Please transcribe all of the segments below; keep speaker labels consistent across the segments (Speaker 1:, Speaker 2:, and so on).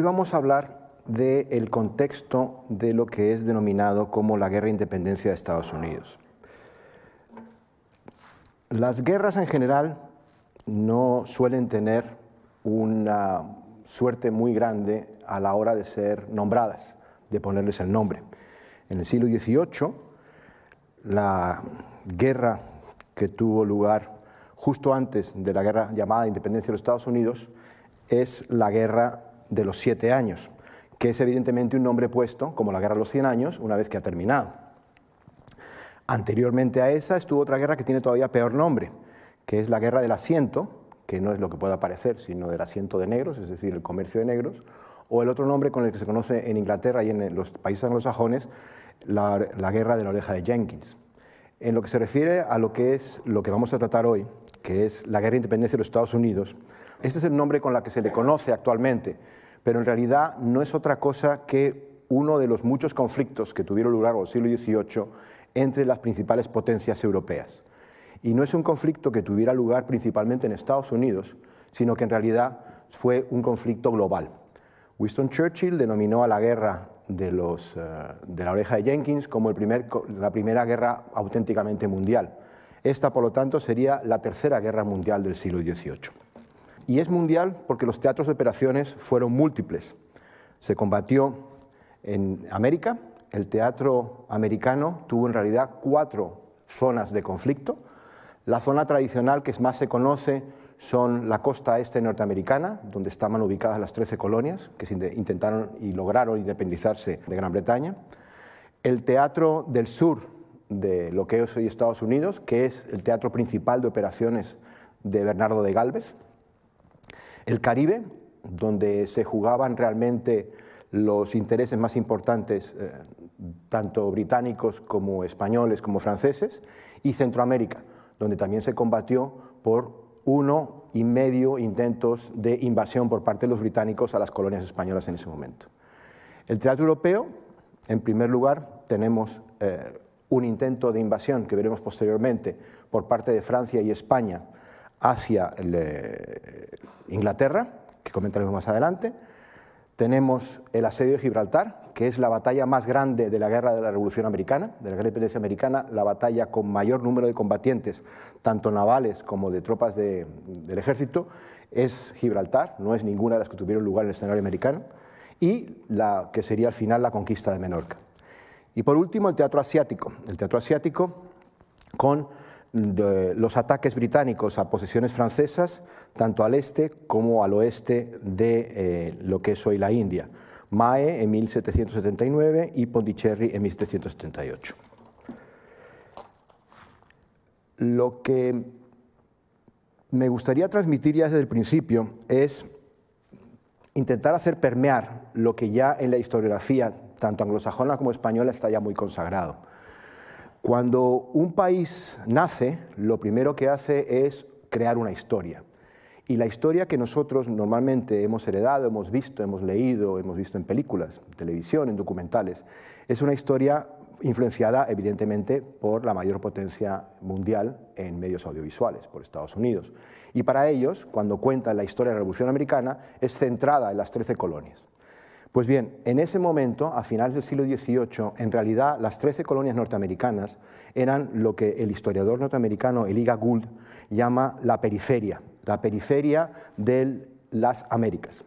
Speaker 1: Hoy vamos a hablar del contexto de lo que es denominado como la guerra de independencia de Estados Unidos. Las guerras en general no suelen tener una suerte muy grande a la hora de ser nombradas, de ponerles el nombre. En el siglo XVIII, la guerra que tuvo lugar justo antes de la guerra llamada Independencia de los Estados Unidos es la guerra de los siete años, que es evidentemente un nombre puesto como la guerra de los cien años una vez que ha terminado. Anteriormente a esa estuvo otra guerra que tiene todavía peor nombre, que es la guerra del asiento, que no es lo que pueda parecer, sino del asiento de negros, es decir, el comercio de negros, o el otro nombre con el que se conoce en Inglaterra y en los países anglosajones, la, guerra de la oreja de Jenkins. En lo que se refiere a lo que es lo que vamos a tratar hoy, que es la guerra de independencia de los Estados Unidos, este es el nombre con el que se le conoce actualmente, pero en realidad no es otra cosa que uno de los muchos conflictos que tuvieron lugar en el siglo XVIII entre las principales potencias europeas. Y no es un conflicto que tuviera lugar principalmente en Estados Unidos, sino que en realidad fue un conflicto global. Winston Churchill denominó a la guerra de, eh, la oreja de Jenkins como la primera guerra auténticamente mundial. Esta, por lo tanto, sería la tercera guerra mundial del siglo XVIII. Y es mundial porque los teatros de operaciones fueron múltiples. Se combatió en América, el teatro americano tuvo en realidad cuatro zonas de conflicto. La zona tradicional que más se conoce son la costa este norteamericana, donde estaban ubicadas las 13 colonias que intentaron y lograron independizarse de Gran Bretaña. El teatro del sur de lo que es hoy Estados Unidos, que es el teatro principal de operaciones de Bernardo de Galvez, el Caribe, donde se jugaban realmente los intereses más importantes, eh, tanto británicos como españoles como franceses, y Centroamérica, donde también se combatió por uno y medio intentos de invasión por parte de los británicos a las colonias españolas en ese momento. El teatro europeo, en primer lugar, tenemos eh, un intento de invasión que veremos posteriormente por parte de Francia y España hacia eh, Inglaterra, que comentaremos más adelante. Tenemos el asedio de Gibraltar, que es la batalla más grande de la guerra de la Revolución Americana, de la guerra de independencia americana, la batalla con mayor número de combatientes, tanto navales como de tropas del ejército, es Gibraltar, no es ninguna de las que tuvieron lugar en el escenario americano, y la que sería al final la conquista de Menorca. Y por último, el teatro asiático. El teatro asiático con los ataques británicos a posesiones francesas, tanto al este como al oeste de eh, lo que es hoy la India. Mae en 1779 y Pondicherry en 1778. Lo que me gustaría transmitir ya desde el principio es intentar hacer permear lo que ya en la historiografía, tanto anglosajona como española, está ya muy consagrado cuando un país nace, lo primero que hace es crear una historia. Y la historia que nosotros normalmente hemos heredado, hemos visto, hemos leído, hemos visto en películas, en televisión, en documentales, es una historia influenciada evidentemente por la mayor potencia mundial en medios audiovisuales, por Estados Unidos. Y para ellos, cuando cuentan la historia de la Revolución Americana, es centrada en las 13 colonias. Pues bien, en ese momento, a finales del siglo XVIII, en realidad las 13 colonias norteamericanas eran lo que el historiador norteamericano Eliga Gould llama la periferia, la periferia de las Américas.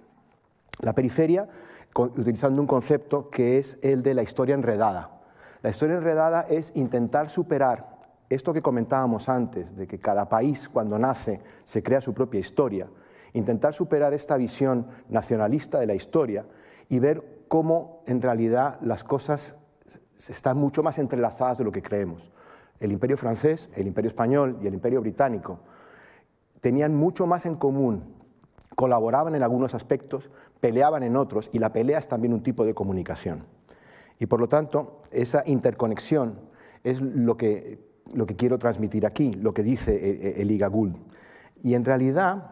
Speaker 1: La periferia, utilizando un concepto que es el de la historia enredada. La historia enredada es intentar superar esto que comentábamos antes, de que cada país cuando nace se crea su propia historia, intentar superar esta visión nacionalista de la historia y ver cómo en realidad las cosas están mucho más entrelazadas de lo que creemos. El imperio francés, el imperio español y el imperio británico tenían mucho más en común, colaboraban en algunos aspectos, peleaban en otros, y la pelea es también un tipo de comunicación. Y por lo tanto, esa interconexión es lo que, lo que quiero transmitir aquí, lo que dice Eliga Gould. Y en realidad,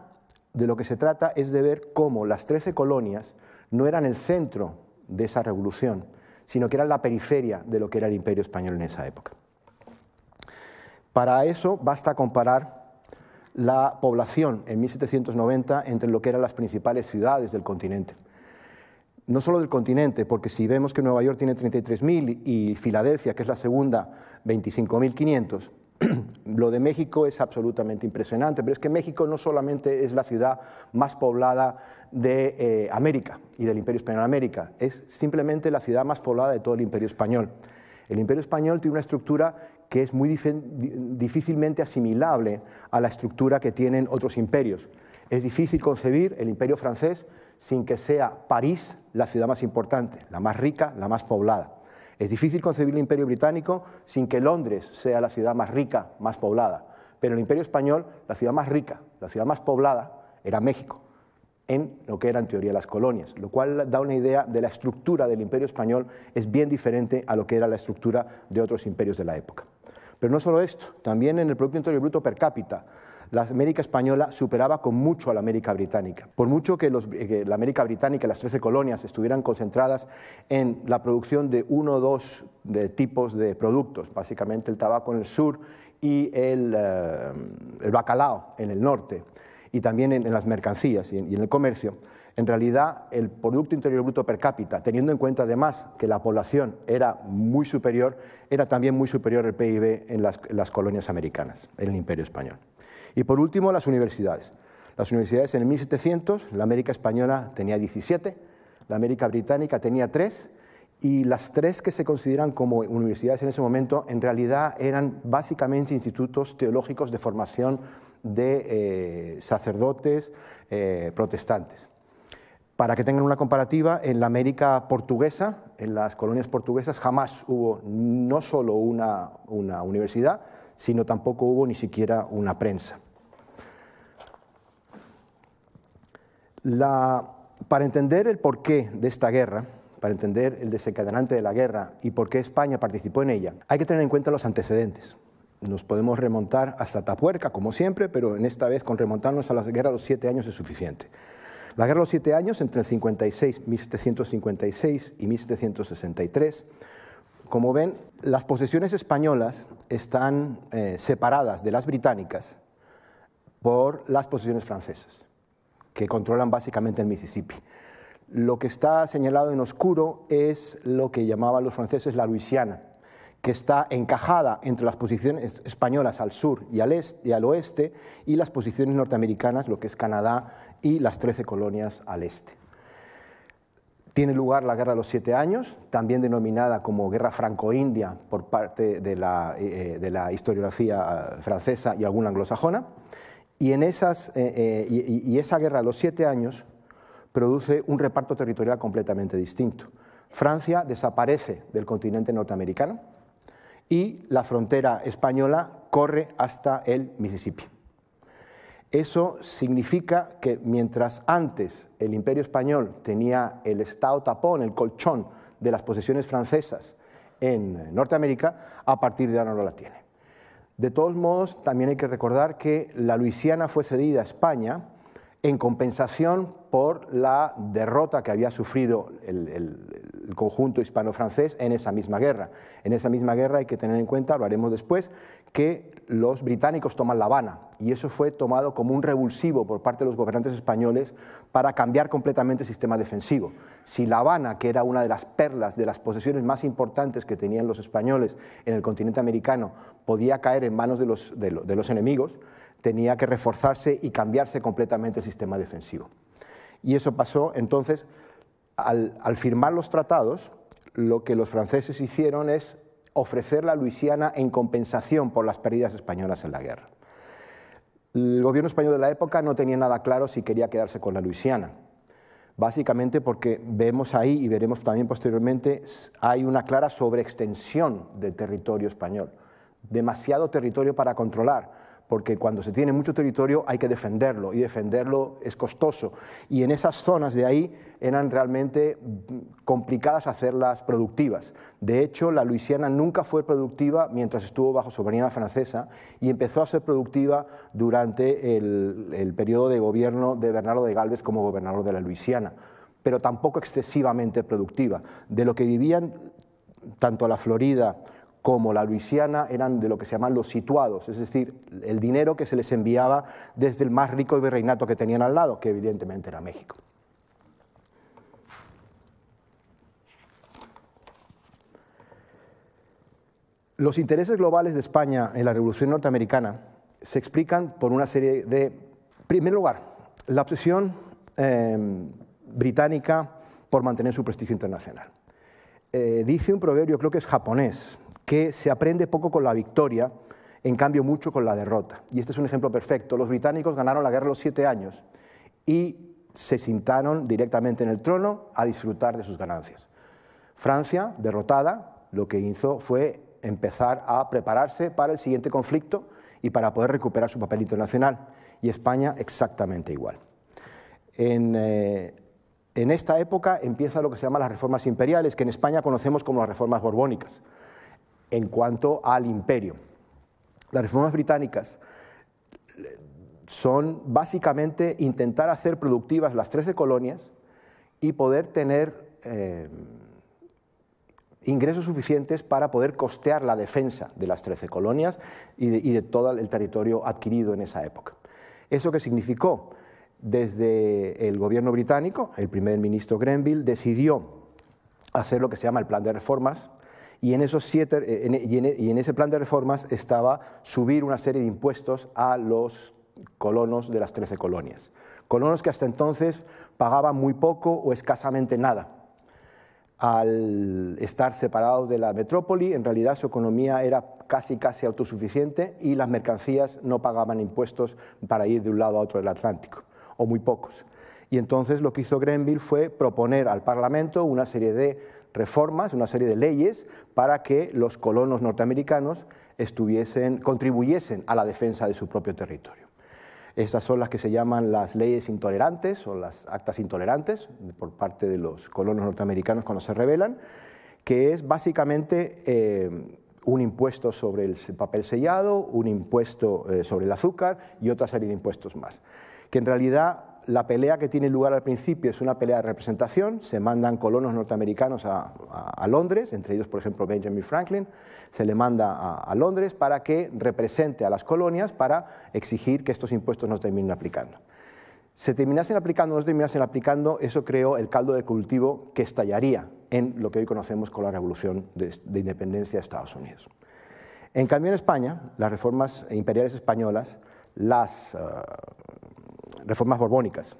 Speaker 1: de lo que se trata es de ver cómo las 13 colonias no eran el centro de esa revolución, sino que eran la periferia de lo que era el imperio español en esa época. Para eso basta comparar la población en 1790 entre lo que eran las principales ciudades del continente. no solo del continente, porque si vemos que Nueva York tiene 33.000 y Filadelfia, que es la segunda, 25.500, lo de México es absolutamente impresionante, pero es que México no solamente es la ciudad más poblada de eh, América y del Imperio Español de América, es simplemente la ciudad más poblada de todo el Imperio Español. El Imperio Español tiene una estructura que es muy difícilmente asimilable a la estructura que tienen otros imperios. Es difícil concebir el Imperio francés sin que sea París la ciudad más importante, la más rica, la más poblada. Es difícil concebir el imperio británico sin que Londres sea la ciudad más rica, más poblada. Pero el imperio español, la ciudad más rica, la ciudad más poblada, era México, en lo que eran en teoría las colonias, lo cual da una idea de la estructura del imperio español, es bien diferente a lo que era la estructura de otros imperios de la época. Pero no solo esto, también en el Producto Interior Bruto per cápita, la América española superaba con mucho a la América británica. Por mucho que, la América británica, las 13 colonias, estuvieran concentradas en la producción de uno o dos de tipos de productos, básicamente el tabaco en el sur y el, eh, bacalao en el norte, y también en, las mercancías y en, el comercio, en realidad el Producto Interior Bruto per cápita, teniendo en cuenta además que la población era muy superior, era también muy superior el PIB en las colonias americanas, en el Imperio Español. Y por último, las universidades. Las universidades en el 1700, la América española tenía 17, la América británica tenía 3 y las tres que se consideran como universidades en ese momento en realidad eran básicamente institutos teológicos de formación de eh, sacerdotes eh, protestantes. Para que tengan una comparativa, en la América portuguesa, en las colonias portuguesas, jamás hubo no solo una universidad, sino tampoco hubo ni siquiera una prensa. para entender el porqué de esta guerra, para entender el desencadenante de la guerra y por qué España participó en ella, hay que tener en cuenta los antecedentes. Nos podemos remontar hasta Tapuerca, como siempre, pero en esta vez con remontarnos a la guerra de los siete años es suficiente. La guerra de los siete años, entre el 56, 1756 y 1763, como ven, las posesiones españolas están eh, separadas de las británicas por las posesiones francesas, que controlan básicamente el Mississippi. Lo que está señalado en oscuro es lo que llamaban los franceses la Luisiana, que está encajada entre las posiciones españolas al sur y al, este, y al oeste y las posiciones norteamericanas, lo que es Canadá y las 13 colonias al este. Tiene lugar la Guerra de los Siete Años, también denominada como Guerra Franco-India por parte de la, eh, eh, historiografía eh, francesa y alguna anglosajona. Y, en esas, y, esa Guerra de los Siete Años produce un reparto territorial completamente distinto. Francia desaparece del continente norteamericano y la frontera española corre hasta el Mississippi. Eso significa que mientras antes el imperio español tenía el estado tapón, el colchón de las posesiones francesas en Norteamérica, a partir de ahora no la tiene. De todos modos, también hay que recordar que la Luisiana fue cedida a España en compensación por la derrota que había sufrido el, conjunto hispano-francés en esa misma guerra. En esa misma guerra hay que tener en cuenta, lo haremos después, que los británicos toman La Habana y eso fue tomado como un revulsivo por parte de los gobernantes españoles para cambiar completamente el sistema defensivo. Si La Habana, que era una de las perlas, de las posesiones más importantes que tenían los españoles en el continente americano, podía caer en manos de los, de los enemigos, tenía que reforzarse y cambiarse completamente el sistema defensivo. Y eso pasó entonces, al, firmar los tratados, lo que los franceses hicieron es ofrecer la Luisiana en compensación por las pérdidas españolas en la guerra. El gobierno español de la época no tenía nada claro si quería quedarse con la Luisiana, básicamente porque vemos ahí y veremos también posteriormente, hay una clara sobreextensión del territorio español, demasiado territorio para controlar porque cuando se tiene mucho territorio hay que defenderlo y defenderlo es costoso. Y en esas zonas de ahí eran realmente complicadas hacerlas productivas. De hecho, la Luisiana nunca fue productiva mientras estuvo bajo soberanía francesa y empezó a ser productiva durante el, el periodo de gobierno de Bernardo de Galvez como gobernador de la Luisiana, pero tampoco excesivamente productiva. De lo que vivían tanto la Florida como la Luisiana eran de lo que se llaman los situados, es decir, el dinero que se les enviaba desde el más rico virreinato que tenían al lado, que evidentemente era México. Los intereses globales de España en la Revolución Norteamericana se explican por una serie de, en primer lugar, la obsesión em, británica por mantener su prestigio internacional. Eh, dice un proverbio, creo que es japonés, que se aprende poco con la victoria, en cambio mucho con la derrota. Y este es un ejemplo perfecto. Los británicos ganaron la guerra los siete años y se sentaron directamente en el trono a disfrutar de sus ganancias. Francia, derrotada, lo que hizo fue empezar a prepararse para el siguiente conflicto y para poder recuperar su papel internacional. Y España exactamente igual. En, eh, en esta época empieza lo que se llama las reformas imperiales, que en España conocemos como las reformas borbónicas, en cuanto al imperio. Las reformas británicas son básicamente intentar hacer productivas las 13 colonias y poder tener eh, ingresos suficientes para poder costear la defensa de las 13 colonias y de, y de todo el territorio adquirido en esa época. ¿Eso qué significó? Desde el gobierno británico, el primer ministro Grenville decidió hacer lo que se llama el plan de reformas, y en, esos siete, eh, y en ese plan de reformas estaba subir una serie de impuestos a los colonos de las 13 colonias. Colonos que hasta entonces pagaban muy poco o escasamente nada. Al estar separados de la metrópoli, en realidad su economía era casi casi autosuficiente y las mercancías no pagaban impuestos para ir de un lado a otro del Atlántico, o muy pocos. Y entonces lo que hizo Grenville fue proponer al Parlamento una serie de reformas, una serie de leyes para que los colonos norteamericanos estuviesen, contribuyesen a la defensa de su propio territorio. Estas son las que se llaman las leyes intolerantes o las actas intolerantes por parte de los colonos norteamericanos cuando se rebelan, que es básicamente eh, un impuesto sobre el papel sellado, un impuesto eh, sobre el azúcar y otra serie de impuestos más, que en realidad la pelea que tiene lugar al principio es una pelea de representación, se mandan colonos norteamericanos a, Londres, entre ellos por ejemplo Benjamin Franklin, se le manda a, Londres para que represente a las colonias para exigir que estos impuestos no terminen aplicando. Se terminasen aplicando o no se terminasen aplicando, eso creó el caldo de cultivo que estallaría en lo que hoy conocemos como la Revolución de, Independencia de Estados Unidos. En cambio, en España, las reformas imperiales españolas, las, eh, reformas borbónicas.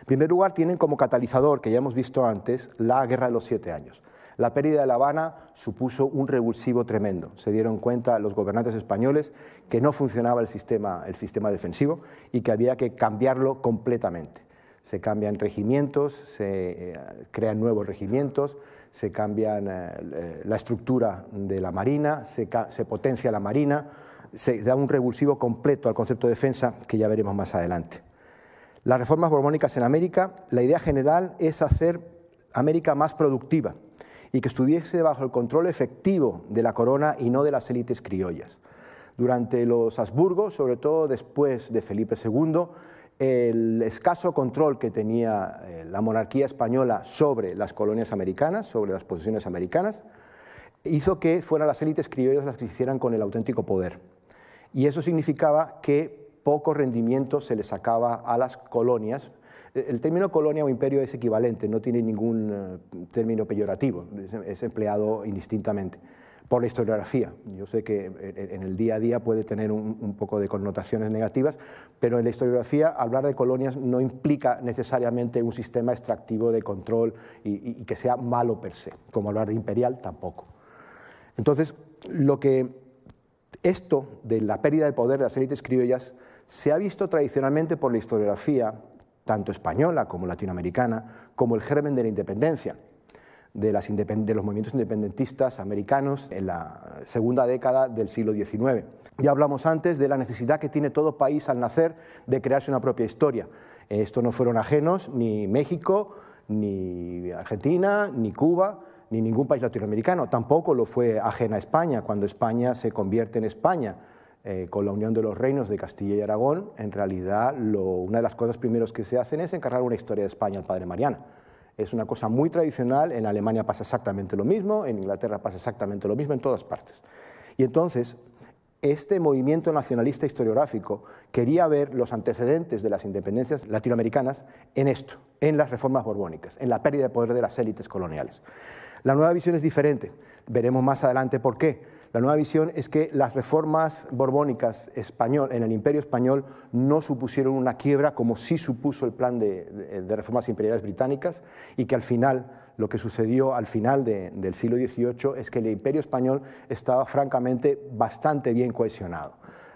Speaker 1: En primer lugar, tienen como catalizador, que ya hemos visto antes, la Guerra de los Siete Años. La pérdida de La Habana supuso un revulsivo tremendo. Se dieron cuenta los gobernantes españoles que no funcionaba el sistema, el sistema defensivo y que había que cambiarlo completamente. Se cambian regimientos, se eh, crean nuevos regimientos, se cambia eh, la estructura de la Marina, se potencia la Marina, se da un revulsivo completo al concepto de defensa que ya veremos más adelante. Las reformas borbónicas en América, la idea general es hacer América más productiva y que estuviese bajo el control efectivo de la corona y no de las élites criollas. Durante los Habsburgos, sobre todo después de Felipe II, el escaso control que tenía eh, la monarquía española sobre las colonias americanas, sobre las posiciones americanas, hizo que fueran las élites criollas las que hicieran con el auténtico poder y eso significaba que poco rendimiento se le sacaba a las colonias. El término colonia o imperio es equivalente, no tiene ningún eh, término peyorativo, es empleado indistintamente por la historiografía. Yo sé que en el día a día puede tener un, poco de connotaciones negativas, pero en la historiografía hablar de colonias no implica necesariamente un sistema extractivo de control y, y que sea malo per se, como hablar de imperial tampoco. Entonces, lo que esto de la pérdida de poder de las élites criollas se ha visto tradicionalmente por la historiografía, tanto española como latinoamericana, como el germen de la independencia, de, los movimientos independentistas americanos en la segunda década del siglo XIX. Ya hablamos antes de la necesidad que tiene todo país al nacer de crearse una propia historia. Esto no fueron ajenos ni México, ni Argentina, ni Cuba, ni ningún país latinoamericano. Tampoco lo fue ajena a España, cuando España se convierte en España. Eh, con la unión de los reinos de Castilla y Aragón, en realidad una de las cosas primeros que se hacen es encargar una historia de España al padre Mariana. Es una cosa muy tradicional, en Alemania pasa exactamente lo mismo, en Inglaterra pasa exactamente lo mismo, en todas partes. Y entonces, este movimiento nacionalista historiográfico quería ver los antecedentes de las independencias latinoamericanas en esto, en las reformas borbónicas, en la pérdida de poder de las élites coloniales. La nueva visión es diferente, veremos más adelante por qué. La nueva visión es que las reformas borbónicas español, en el imperio español no supusieron una quiebra como sí supuso el plan de, reformas imperiales británicas y que al final, lo que sucedió al final del siglo XVIII es que el imperio español estaba francamente bastante bien cohesionado.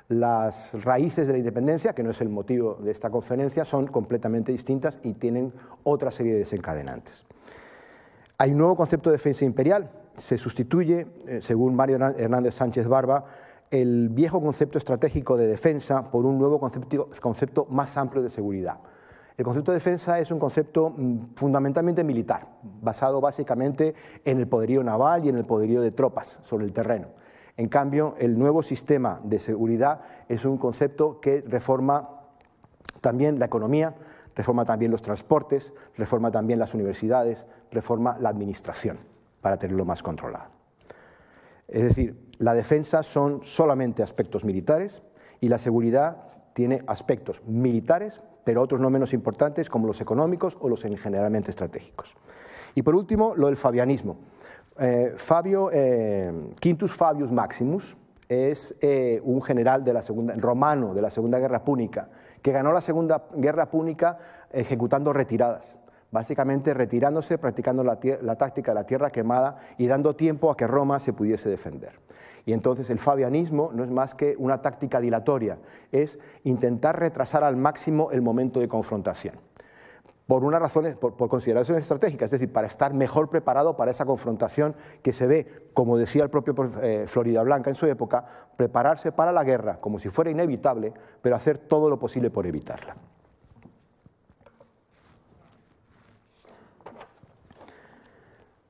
Speaker 1: Las raíces de la independencia, que no es el motivo de esta conferencia, son completamente distintas y tienen otra serie de desencadenantes. Hay un nuevo concepto de defensa imperial, se sustituye, eh, según Mario Hernández Sánchez Barba, el viejo concepto estratégico de defensa por un nuevo concepto, más amplio de seguridad. El concepto de defensa es un concepto mm, fundamentalmente militar, basado básicamente en el poderío naval y en el poderío de tropas sobre el terreno. En cambio, el nuevo sistema de seguridad es un concepto que reforma también la economía, reforma también los transportes, reforma también las universidades, reforma la administración para tenerlo más controlado. Es decir, la defensa son solamente aspectos militares y la seguridad tiene aspectos militares, pero otros no menos importantes como los económicos o los generalmente estratégicos. Y por último, lo del fabianismo. Eh, Fabio, eh, Quintus Fabius Maximus es eh, un general de la segunda, romano de la Segunda Guerra Púnica, que ganó la Segunda Guerra Púnica ejecutando retiradas básicamente retirándose, practicando la, táctica de la tierra quemada y dando tiempo a que Roma se pudiese defender. Y entonces el fabianismo no es más que una táctica dilatoria, es intentar retrasar al máximo el momento de confrontación. Por unas razones, por, consideraciones estratégicas, es decir, para estar mejor preparado para esa confrontación que se ve, como decía el propio eh, Florida Blanca en su época, prepararse para la guerra como si fuera inevitable, pero hacer todo lo posible por evitarla.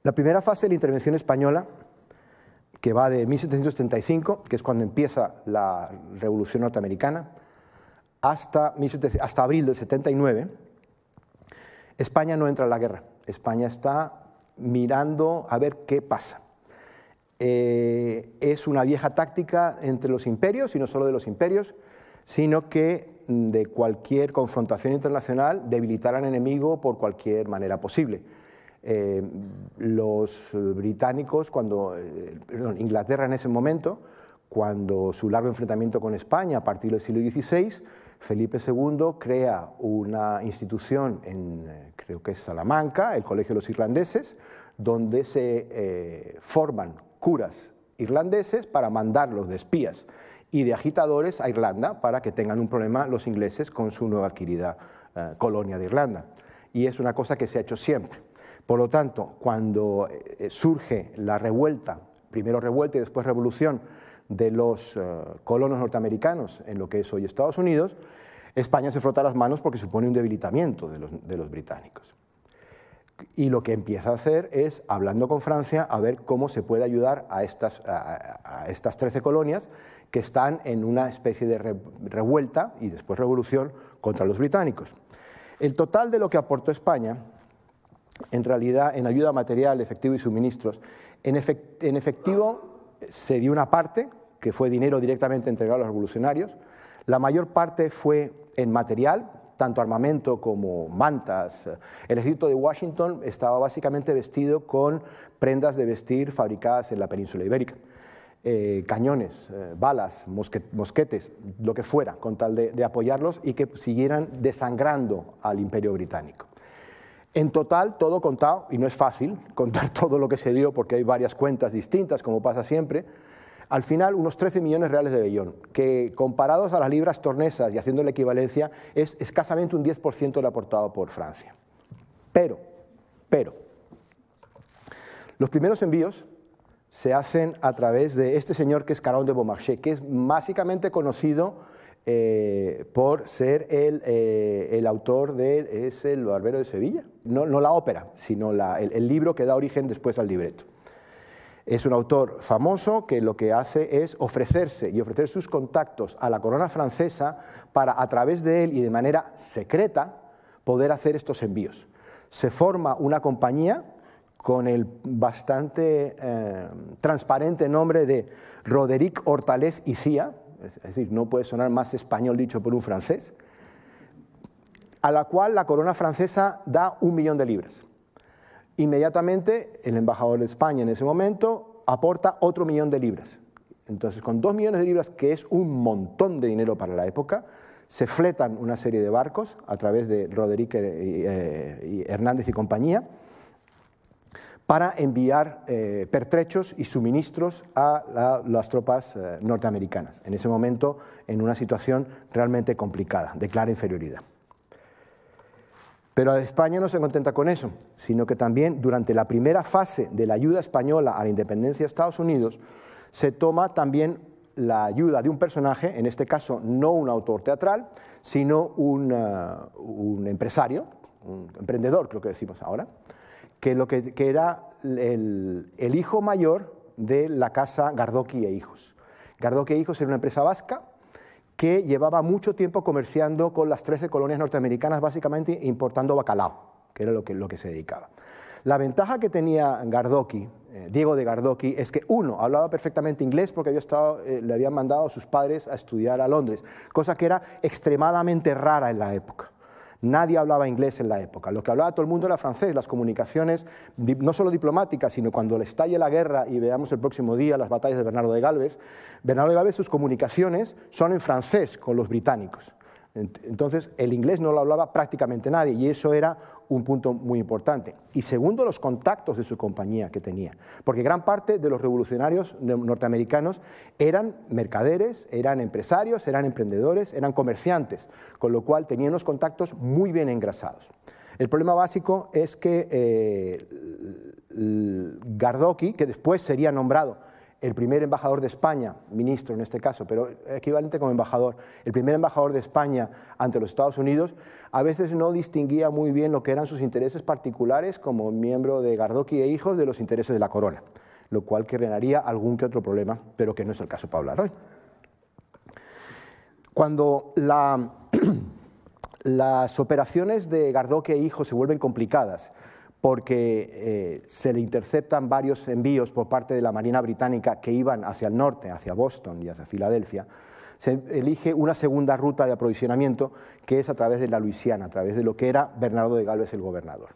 Speaker 1: La primera fase de la intervención española, que va de 1735, que es cuando empieza la Revolución Norteamericana, hasta, hasta abril del 79, España no entra en la guerra. España está mirando a ver qué pasa. Eh, es una vieja táctica entre los imperios, y no solo de los imperios, sino que de cualquier confrontación internacional debilitar al enemigo por cualquier manera posible. Eh, los británicos, cuando, eh, Inglaterra en ese momento, cuando su largo enfrentamiento con España a partir del siglo XVI, Felipe II crea una institución en, eh, creo que es Salamanca, el Colegio de los Irlandeses, donde se forman curas irlandeses para mandarlos de espías y de agitadores a Irlanda para que tengan un problema los ingleses con su nueva adquirida colonia de Irlanda. Y es una cosa que se ha hecho siempre. Por lo tanto, cuando eh, surge la revuelta, primero revuelta y después revolución de los eh, colonos norteamericanos en lo que es hoy Estados Unidos, España se frota las manos porque supone un debilitamiento de los, británicos. Y lo que empieza a hacer es, hablando con Francia, a ver cómo se puede ayudar a estas, a, estas 13 colonias que están en una especie de revuelta y después revolución contra los británicos. El total de lo que aportó España en realidad en ayuda material, efectivo y suministros. En, efectivo se dio una parte, que fue dinero directamente entregado a los revolucionarios. La mayor parte fue en material, tanto armamento como mantas. El ejército de Washington estaba básicamente vestido con prendas de vestir fabricadas en la península ibérica. Eh, cañones, eh, balas, mosquetes, lo que fuera, con tal de apoyarlos y que siguieran desangrando al imperio británico. En total, todo contado, y no es fácil contar todo lo que se dio porque hay varias cuentas distintas, como pasa siempre, al final unos 13 millones reales de vellón, que comparados a las libras tornesas y haciendo la equivalencia, es escasamente un 10% del aportado por Francia. Pero, pero, los primeros envíos se hacen a través de este señor que es Caron de Beaumarchais, que es básicamente conocido eh, por ser el, eh, el, autor de Es el Barbero de Sevilla. No, no la ópera, sino la, el, libro que da origen después al libreto. Es un autor famoso que lo que hace es ofrecerse y ofrecer sus contactos a la corona francesa para, a través de él y de manera secreta, poder hacer estos envíos. Se forma una compañía con el bastante eh, transparente nombre de Roderick Hortalez y Cía, es decir, no puede sonar más español dicho por un francés, a la cual la corona francesa da un millón de libras. Inmediatamente el embajador de España en ese momento aporta otro millón de libras. Entonces, con dos millones de libras, que es un montón de dinero para la época, se fletan una serie de barcos a través de Roderick eh, Hernández y compañía para enviar eh, pertrechos y suministros a las tropas eh, norteamericanas, en ese momento en una situación realmente complicada, de clara inferioridad. Pero España no se contenta con eso, sino que también durante la primera fase de la ayuda española a la independencia de Estados Unidos, se toma también la ayuda de un personaje, en este caso no un autor teatral, sino un, uh, un empresario, un emprendedor creo que decimos ahora, que, lo que, era el, hijo mayor de la casa Gardoki e Hijos. Gardoki e Hijos era una empresa vasca que llevaba mucho tiempo comerciando con las 13 colonias norteamericanas, básicamente importando bacalao, que era lo que, lo que se dedicaba. La ventaja que tenía Gardoki, eh, Diego de Gardoki, es que uno, hablaba perfectamente inglés porque había estado, eh, le habían mandado a sus padres a estudiar a Londres, cosa que era extremadamente rara en la época. Nadie hablaba inglés en la época. Lo que hablaba todo el mundo era francés. Las comunicaciones, no solo diplomáticas, sino cuando le estalle la guerra y veamos el próximo día las batallas de Bernardo de Galvez, Bernardo de Galvez sus comunicaciones son en francés con los británicos. Entonces, el inglés no lo hablaba prácticamente nadie y eso era un punto muy importante. Y segundo, los contactos de su compañía que tenía, porque gran parte de los revolucionarios norteamericanos eran mercaderes, eran empresarios, eran emprendedores, eran comerciantes, con lo cual tenían los contactos muy bien engrasados. El problema básico es que eh, Gardoki, que después sería nombrado el primer embajador de España, ministro en este caso, pero equivalente como embajador, el primer embajador de España ante los Estados Unidos, a veces no distinguía muy bien lo que eran sus intereses particulares como miembro de Gardoki e hijos de los intereses de la corona, lo cual crearía algún que otro problema, pero que no es el caso para hablar hoy. Cuando las operaciones de Gardoki e hijos se vuelven complicadas, porque eh, se le interceptan varios envíos por parte de la Marina Británica que iban hacia el norte, hacia Boston y hacia Filadelfia, se elige una segunda ruta de aprovisionamiento que es a través de la Luisiana, a través de lo que era Bernardo de Galvez el gobernador.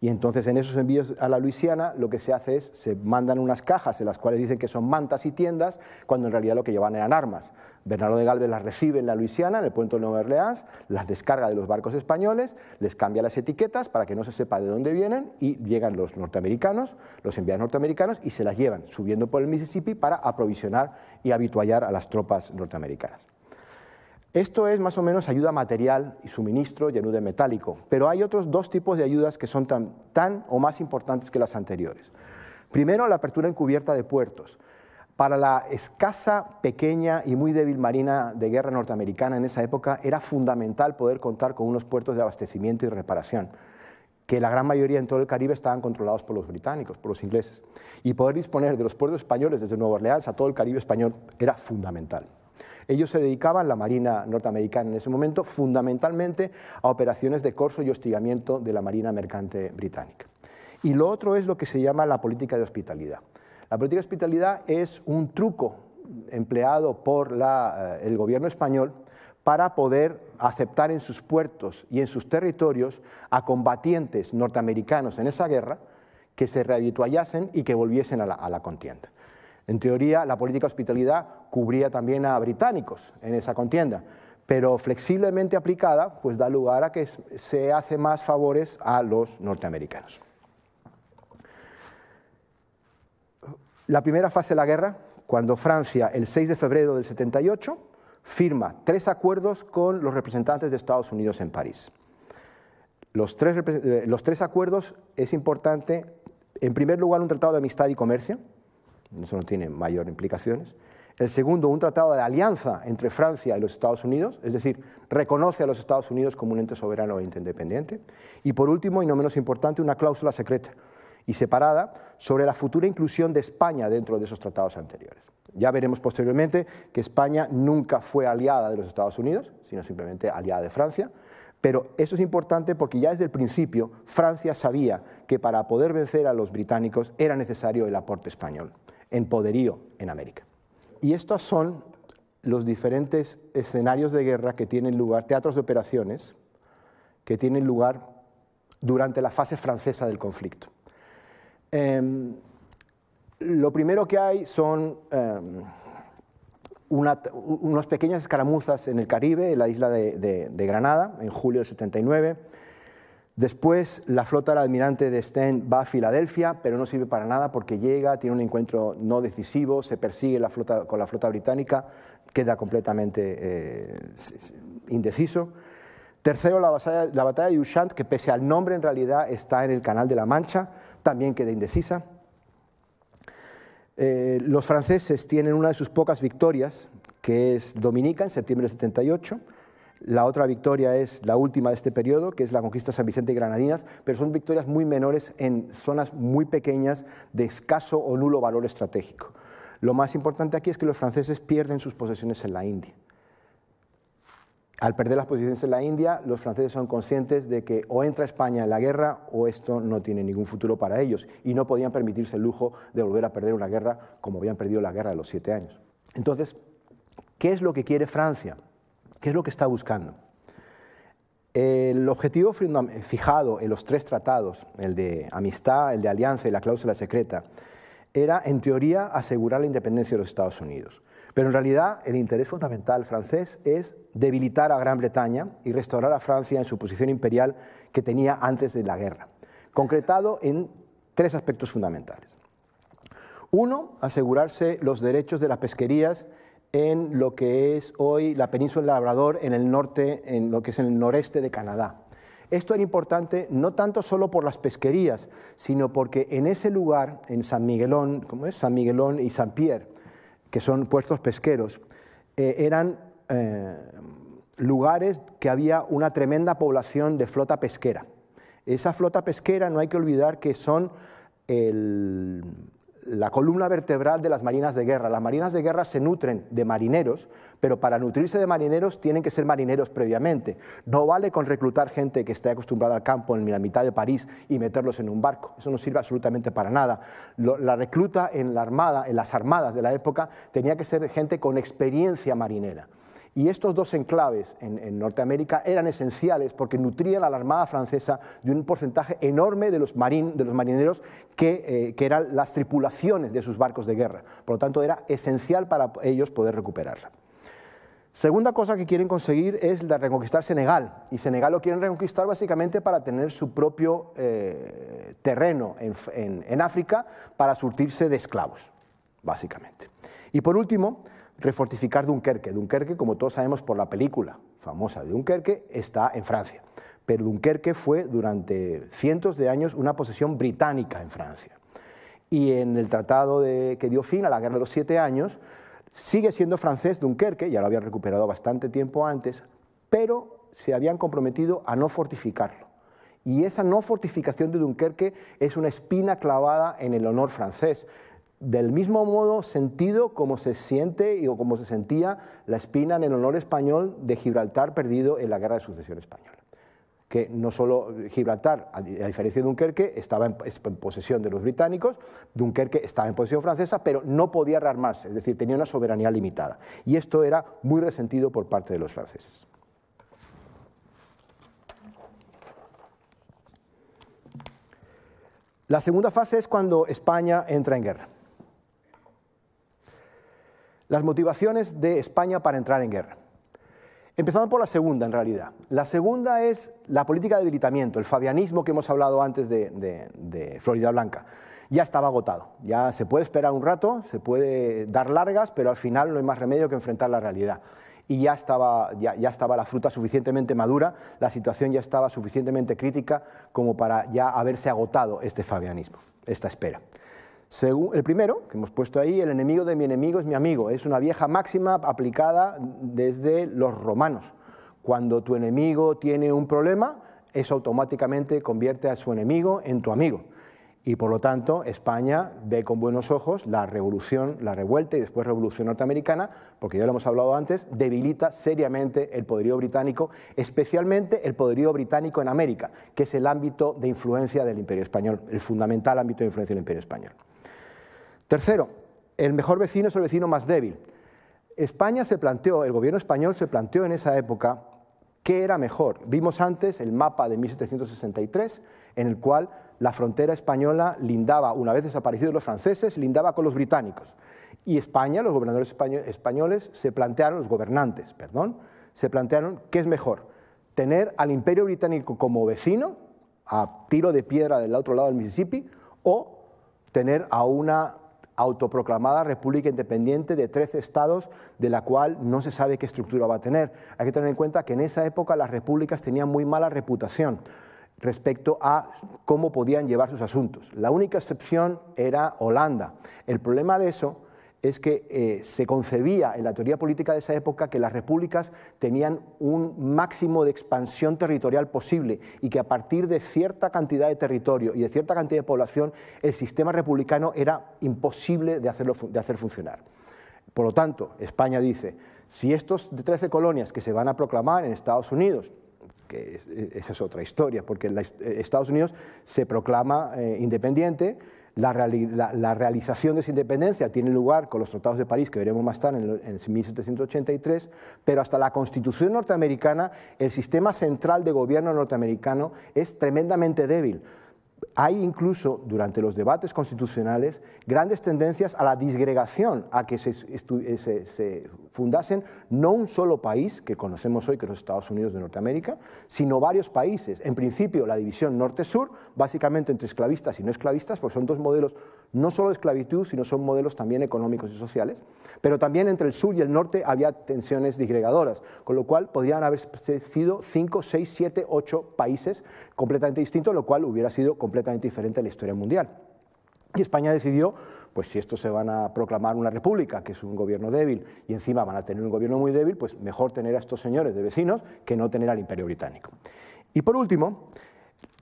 Speaker 1: Y entonces en esos envíos a la Luisiana lo que se hace es, se mandan unas cajas en las cuales dicen que son mantas y tiendas, cuando en realidad lo que llevan eran armas. Bernardo de Galvez las recibe en la Luisiana, en el puerto de Nueva Orleans, las descarga de los barcos españoles, les cambia las etiquetas para que no se sepa de dónde vienen y llegan los norteamericanos, los enviados norteamericanos y se las llevan subiendo por el Mississippi para aprovisionar y habituallar a las tropas norteamericanas. Esto es más o menos ayuda material y suministro y ayuda metálico, pero hay otros dos tipos de ayudas que son tan o más importantes que las anteriores. Primero, la apertura encubierta de puertos. Para la escasa, pequeña y muy débil marina de guerra norteamericana en esa época era fundamental poder contar con unos puertos de abastecimiento y reparación, que la gran mayoría en todo el Caribe estaban controlados por los británicos, por los ingleses. Y poder disponer de los puertos españoles desde Nueva Orleans a todo el Caribe español era fundamental. Ellos se dedicaban, la Marina norteamericana en ese momento, fundamentalmente a operaciones de corso y hostigamiento de la Marina mercante británica. Y lo otro es lo que se llama la política de hospitalidad. La política de hospitalidad es un truco empleado por eh, el gobierno español para poder aceptar en sus puertos y en sus territorios a combatientes norteamericanos en esa guerra que se rehabituallasen y que volviesen a la contienda. En teoría, la política de hospitalidad cubría también a británicos en esa contienda, pero flexiblemente aplicada, pues da lugar a que se hace más favores a los norteamericanos. La primera fase de la guerra, cuando Francia, el 6 de febrero del 78, firma tres acuerdos con los representantes de Estados Unidos en París. Los tres, eh, los tres acuerdos es importante, en primer lugar, un tratado de amistad y comercio, eso no tiene mayor implicaciones. El segundo, un tratado de alianza entre Francia y los Estados Unidos, es decir, reconoce a los Estados Unidos como un ente soberano e independiente. Y por último, y no menos importante, una cláusula secreta y separada sobre la futura inclusión de España dentro de esos tratados anteriores. Ya veremos posteriormente que España nunca fue aliada de los Estados Unidos, sino simplemente aliada de Francia, Pero eso es importante porque ya desde el principio Francia sabía que para poder vencer a los británicos era necesario el aporte español, en poderío en América. Y estos son los diferentes escenarios de guerra que tienen lugar, teatros de operaciones, que tienen lugar durante la fase francesa del conflicto. Em, lo primero que hay son em, unas pequeñas escaramuzas en el Caribe, en la isla de, Granada, en julio del 79. Después la flota del almirante de Sten va a Filadelfia, pero no sirve para nada porque llega, tiene un encuentro no decisivo, se persigue con la flota británica, queda completamente eh, indeciso. Tercero, la batalla de Ushant, que pese al nombre en realidad está en el Canal de la Mancha, también queda indecisa. Eh, los franceses tienen una de sus pocas victorias, que es Dominica, en septiembre del 78. La otra victoria es la última de este periodo, que es la conquista de San Vicente y Granadinas, pero son victorias muy menores en zonas muy pequeñas de escaso o nulo valor estratégico. Lo más importante aquí es que los franceses pierden sus posesiones en la India. Al perder las posiciones en la India, los franceses son conscientes de que o entra España en la guerra o esto no tiene ningún futuro para ellos y no podían permitirse el lujo de volver a perder una guerra como habían perdido la guerra de los siete años. Entonces, ¿qué es lo que quiere Francia? ¿Qué es lo que está buscando? El objetivo fijado en los tres tratados, el de amistad, el de alianza y la cláusula secreta, era en teoría asegurar la independencia de los Estados Unidos. Pero en realidad el interés fundamental francés es debilitar a Gran Bretaña y restaurar a Francia en su posición imperial que tenía antes de la guerra, concretado en tres aspectos fundamentales. Uno, asegurarse los derechos de las pesquerías en lo que es hoy la península Labrador, en el norte, en lo que es el noreste de Canadá. Esto era importante no tanto solo por las pesquerías, sino porque en ese lugar, en San Miguelón, como es San Miguelón y San Pierre, que son puertos pesqueros, eh, eran eh, lugares que había una tremenda población de flota pesquera. Esa flota pesquera no hay que olvidar que son el, la columna vertebral de las marinas de guerra. Las marinas de guerra se nutren de marineros, pero para nutrirse de marineros tienen que ser marineros previamente. No vale con reclutar gente que esté acostumbrada al campo en la mitad de París y meterlos en un barco. Eso no sirve absolutamente para nada. la recluta en la armada, en las armadas de la época, tenía que ser gente con experiencia marinera. Y estos dos enclaves en, Norteamérica eran esenciales porque nutrían a la Armada francesa de un porcentaje enorme de los, marineros que, eh, que eran las tripulaciones de sus barcos de guerra. Por lo tanto, era esencial para ellos poder recuperarla. Segunda cosa que quieren conseguir es la reconquistar Senegal. Y Senegal lo quieren reconquistar básicamente para tener su propio eh, terreno en, en, África para surtirse de esclavos, básicamente. Y por último, refortificar Dunkerque. Dunkerque, como todos sabemos por la película famosa de Dunkerque, está en Francia. Pero Dunkerque fue durante cientos de años una posesión británica en Francia. Y en el tratado que dio fin a la Guerra de los Siete Años, sigue siendo francés Dunkerque, ya lo habían recuperado bastante tiempo antes, pero se habían comprometido a no fortificarlo. Y esa no fortificación de Dunkerque es una espina clavada en el honor francés del mismo modo sentido como se siente y como se sentía la espina en el honor español de Gibraltar perdido en la Guerra de Sucesión Española. Que no solo Gibraltar, a diferencia de Dunkerque, estaba en, posesión de los británicos, Dunkerque estaba en posesión francesa, pero no podía rearmarse, es decir, tenía una soberanía limitada. Y esto era muy resentido por parte de los franceses. La segunda fase es cuando España entra en guerra. Las motivaciones de España para entrar en guerra. Empezando por la segunda, en realidad. La segunda es la política de debilitamiento, el fabianismo que hemos hablado antes de, Florida Blanca. Ya estaba agotado, ya se puede esperar un rato, se puede dar largas, pero al final no hay más remedio que enfrentar la realidad. Y ya estaba, ya, ya estaba la fruta suficientemente madura, la situación ya estaba suficientemente crítica como para ya haberse agotado este fabianismo, esta espera el primero, que hemos puesto ahí, el enemigo de mi enemigo es mi amigo. Es una vieja máxima aplicada desde los romanos. Cuando tu enemigo tiene un problema, eso automáticamente convierte a su enemigo en tu amigo. Y por lo tanto, España ve con buenos ojos la revolución, la revuelta y después revolución norteamericana, porque ya lo hemos hablado antes, debilita seriamente el poderío británico, especialmente el poderío británico en América, que es el ámbito de influencia del imperio español, el fundamental ámbito de influencia del imperio español. Tercero, el mejor vecino es el vecino más débil. España se planteó, el gobierno español se planteó en esa época qué era mejor. Vimos antes el mapa de 1763, en el cual la frontera española lindaba, una vez desaparecidos los franceses, lindaba con los británicos. Y España, los gobernadores españoles, se plantearon, los gobernantes, perdón, se plantearon qué es mejor, tener al imperio británico como vecino, a tiro de piedra del otro lado del Mississippi, o tener a una autoproclamada república independiente de 13 estados, de la cual no se sabe qué estructura va a tener. Hay que tener en cuenta que en esa época las repúblicas tenían muy mala reputación respecto a cómo podían llevar sus asuntos. La única excepción era Holanda. El problema de eso es que eh, se concebía en la teoría política de esa época que las repúblicas tenían un máximo de expansión territorial posible y que a partir de cierta cantidad de territorio y de cierta cantidad de población el sistema republicano era imposible de, hacerlo, de hacer funcionar. Por lo tanto, España dice, si estos 13 colonias que se van a proclamar en Estados Unidos que esa es otra historia, porque Estados Unidos se proclama eh, independiente, la, realización de esa independencia tiene lugar con los tratados de París, que veremos más tarde, en, en 1783, pero hasta la Constitución norteamericana, el sistema central de gobierno norteamericano es tremendamente débil hay incluso durante los debates constitucionales grandes tendencias a la disgregación, a que se, se, fundasen no un solo país, que conocemos hoy que es los Estados Unidos de Norteamérica, sino varios países. En principio, la división norte-sur, básicamente entre esclavistas y no esclavistas, porque son dos modelos no solo de esclavitud, sino son modelos también económicos y sociales, pero también entre el sur y el norte había tensiones disgregadoras, con lo cual podrían haber sido cinco, seis, siete, ocho países completamente distintos, lo cual hubiera sido completamente diferente a la historia mundial. Y España decidió, pues si estos se van a proclamar una república, que es un gobierno débil, y encima van a tener un gobierno muy débil, pues mejor tener a estos señores de vecinos que no tener al imperio británico. Y por último,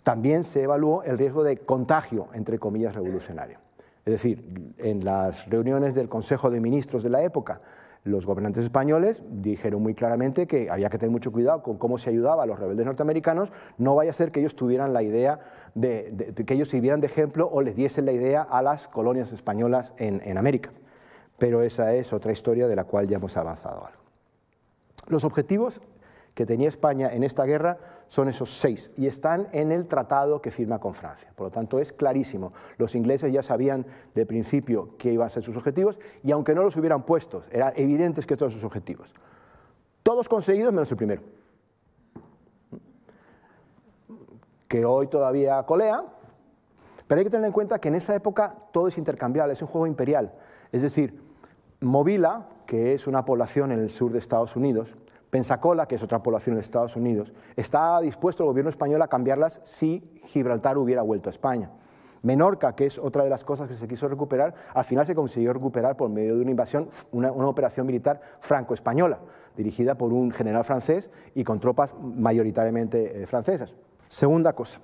Speaker 1: también se evaluó el riesgo de contagio, entre comillas, revolucionario. Es decir, en las reuniones del Consejo de Ministros de la época, los gobernantes españoles dijeron muy claramente que había que tener mucho cuidado con cómo se ayudaba a los rebeldes norteamericanos, no vaya a ser que ellos tuvieran la idea de, que ellos sirvieran de ejemplo o les diesen la idea a las colonias españolas en, en América. Pero esa es otra historia de la cual ya hemos avanzado algo. Los objetivos que tenía España en esta guerra son esos seis y están en el tratado que firma con Francia. Por lo tanto, es clarísimo. Los ingleses ya sabían de principio qué iban a ser sus objetivos y aunque no los hubieran puesto, eran evidentes que todos sus objetivos. Todos conseguidos menos el primero. Que hoy todavía colea, pero hay que tener en cuenta que en esa época todo es intercambiable, es un juego imperial. Es decir, Movila, que es una población en el sur de Estados Unidos, Pensacola, que es otra población de Estados Unidos, está dispuesto el gobierno español a cambiarlas si Gibraltar hubiera vuelto a España. Menorca, que es otra de las cosas que se quiso recuperar, al final se consiguió recuperar por medio de una invasión, una, operación militar franco-española, dirigida por un general francés y con tropas mayoritariamente eh, francesas. Segunda cosa,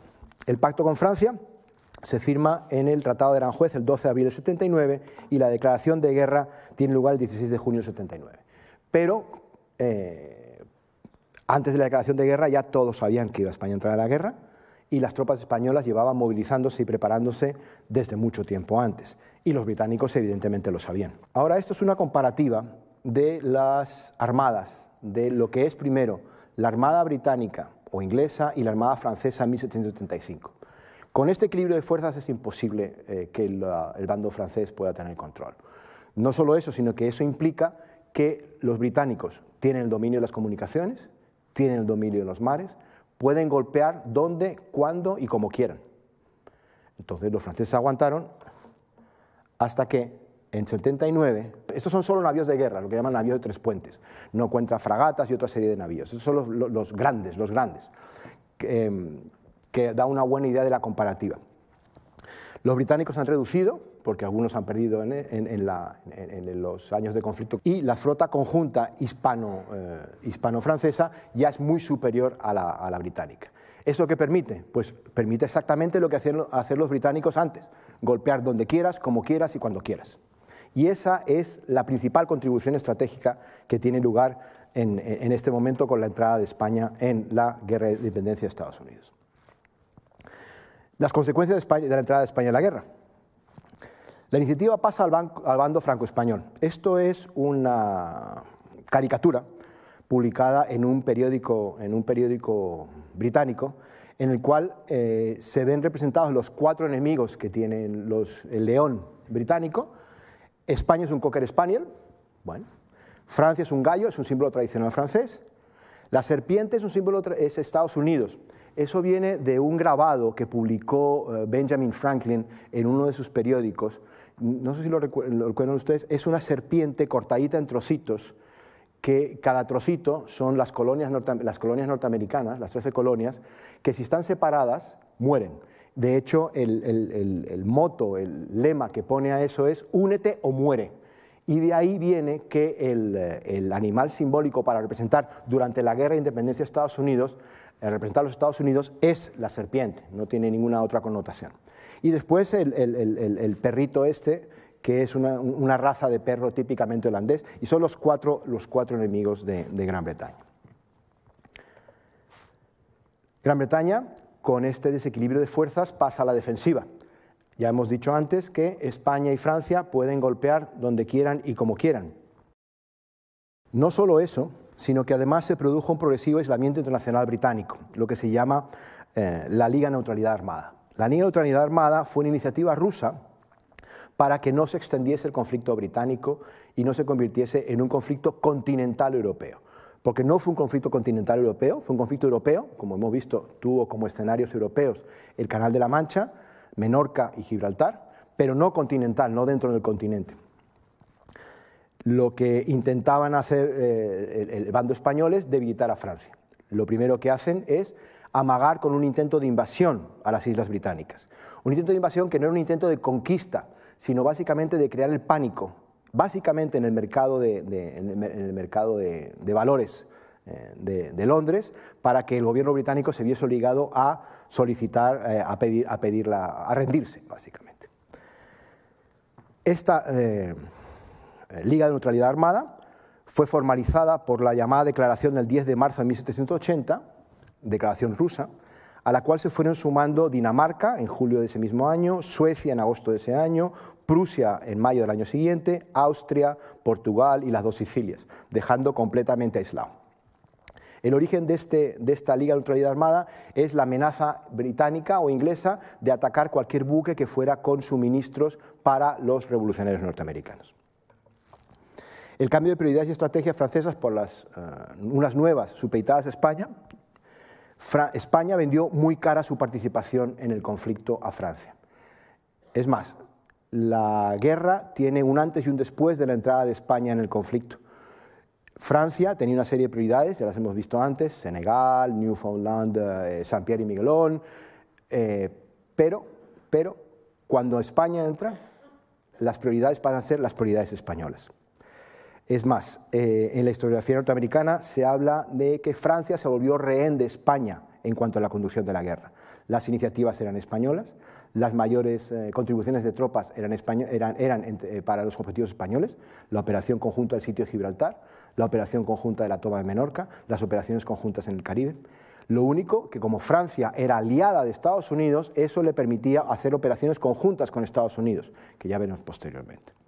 Speaker 1: el pacto con Francia se firma en el Tratado de Aranjuez el 12 de abril del 79 y la declaración de guerra tiene lugar el 16 de junio del 79. Pero eh, antes de la declaración de guerra ya todos sabían que iba España a entrar a la guerra y las tropas españolas llevaban movilizándose y preparándose desde mucho tiempo antes. Y los británicos evidentemente lo sabían. Ahora, esto es una comparativa de las armadas, de lo que es primero la Armada británica o inglesa y la Armada francesa en 1775. Con este equilibrio de fuerzas es imposible eh, que el, el bando francés pueda tener control. No solo eso, sino que eso implica que los británicos tienen el dominio de las comunicaciones, tienen el dominio de los mares, pueden golpear donde, cuándo y como quieran. Entonces los franceses aguantaron hasta que en 79, estos son solo navíos de guerra, lo que llaman navíos de tres puentes, no cuenta fragatas y otra serie de navíos, estos son los, grandes, los grandes, que, em, que da una buena idea de la comparativa. Los británicos han reducido porque algunos han perdido en, los años de conflicto. Y la flota conjunta eh, hispano-francesa ya es muy superior a la, británica. ¿Eso qué permite? Pues permite exactamente lo que hacen, los británicos antes, golpear donde quieras, como quieras y cuando quieras. Y esa es la principal contribución estratégica que tiene lugar en, este momento con la entrada de España en la guerra de independencia de Estados Unidos. Las consecuencias de la entrada de España en la guerra. La iniciativa pasa al, bando franco-español. Esto es una caricatura publicada en un periódico, en un periódico británico, en el cual eh, se ven representados los cuatro enemigos que tienen los, el león británico. España es un cocker spaniel, bueno. Francia es un gallo, es un símbolo tradicional francés. La serpiente es un símbolo es Estados Unidos. Eso viene de un grabado que publicó eh, Benjamin Franklin en uno de sus periódicos, no sé si lo, recuerdan ustedes, es una serpiente cortadita en trocitos, que cada trocito son las colonias, norteamericanas, las 13 colonias, que si están separadas, mueren. De hecho, el, el, moto, el lema que pone a eso es únete o muere. Y de ahí viene que el, animal simbólico para representar durante la guerra de independencia de Estados Unidos, eh, representar a los Estados Unidos, es la serpiente, no tiene ninguna otra connotación. Y después el, perrito este, que es una, raza de perro típicamente holandés, y son los cuatro, los cuatro enemigos de, Gran Bretaña. Gran Bretaña, con este desequilibrio de fuerzas, pasa a la defensiva. Ya hemos dicho antes que España y Francia pueden golpear donde quieran y como quieran. No solo eso, sino que además se produjo un progresivo aislamiento internacional británico, lo que se llama eh, la Liga Neutralidad Armada. La Liga de Neutralidad Armada fue una iniciativa rusa para que no se extendiese el conflicto británico y no se convirtiese en un conflicto continental europeo. Porque no fue un conflicto continental europeo, fue un conflicto europeo, como hemos visto, tuvo como escenarios europeos el Canal de la Mancha, Menorca y Gibraltar, pero no continental, no dentro del continente. Lo que intentaban hacer eh, el bando español es debilitar a Francia. Lo primero que hacen es amagar con un intento de invasión a las Islas Británicas. Un intento de invasión que no era un intento de conquista, sino básicamente de crear el pánico, básicamente en el mercado de, el mercado de, valores eh, de, Londres, para que el gobierno británico se viese obligado a solicitar, eh, a, pedir, a, pedirla, a rendirse, básicamente. Esta eh, Liga de Neutralidad Armada fue formalizada por la llamada Declaración del 10 de marzo de 1780, declaración rusa, a la cual se fueron sumando Dinamarca en julio de ese mismo año, Suecia en agosto de ese año, Prusia en mayo del año siguiente, Austria, Portugal y las dos Sicilias, dejando completamente aislado. El origen de, este, de, esta Liga de Neutralidad Armada es la amenaza británica o inglesa de atacar cualquier buque que fuera con suministros para los revolucionarios norteamericanos. El cambio de prioridades y estrategias francesas por las, eh, unas nuevas supeditadas a España España vendió muy cara su participación en el conflicto a Francia. Es más, la guerra tiene un antes y un después de la entrada de España en el conflicto. Francia tenía una serie de prioridades, ya las hemos visto antes, Senegal, Newfoundland, eh, San Pierre y Miguelón, eh, pero, pero cuando España entra, las prioridades pasan a ser las prioridades españolas. Es más, eh, en la historiografía norteamericana se habla de que Francia se volvió rehén de España en cuanto a la conducción de la guerra. Las iniciativas eran españolas, las mayores eh, contribuciones de tropas eran, eh, para los objetivos españoles, la operación conjunta del sitio de Gibraltar, la operación conjunta de la toma de Menorca, las operaciones conjuntas en el Caribe. Lo único que como Francia era aliada de Estados Unidos, eso le permitía hacer operaciones conjuntas con Estados Unidos, que ya veremos posteriormente.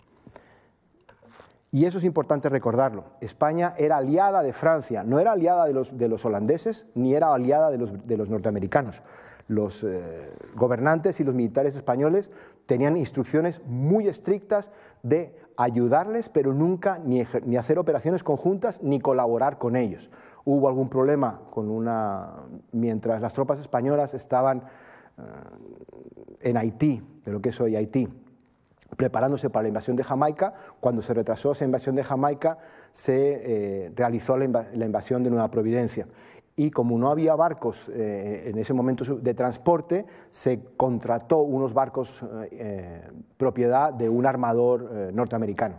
Speaker 1: Y eso es importante recordarlo. España era aliada de Francia, no era aliada de los, holandeses ni era aliada de los, norteamericanos. Los eh, gobernantes y los militares españoles tenían instrucciones muy estrictas de ayudarles, pero nunca ni, hacer operaciones conjuntas ni colaborar con ellos. Hubo algún problema con una, mientras las tropas españolas estaban eh, en Haití, de lo que es hoy Haití, preparándose para la invasión de Jamaica. Cuando se retrasó esa invasión de Jamaica, se eh, realizó la, invasión de Nueva Providencia. Y como no había barcos eh, en ese momento de transporte, se contrató unos barcos eh, propiedad de un armador norteamericano.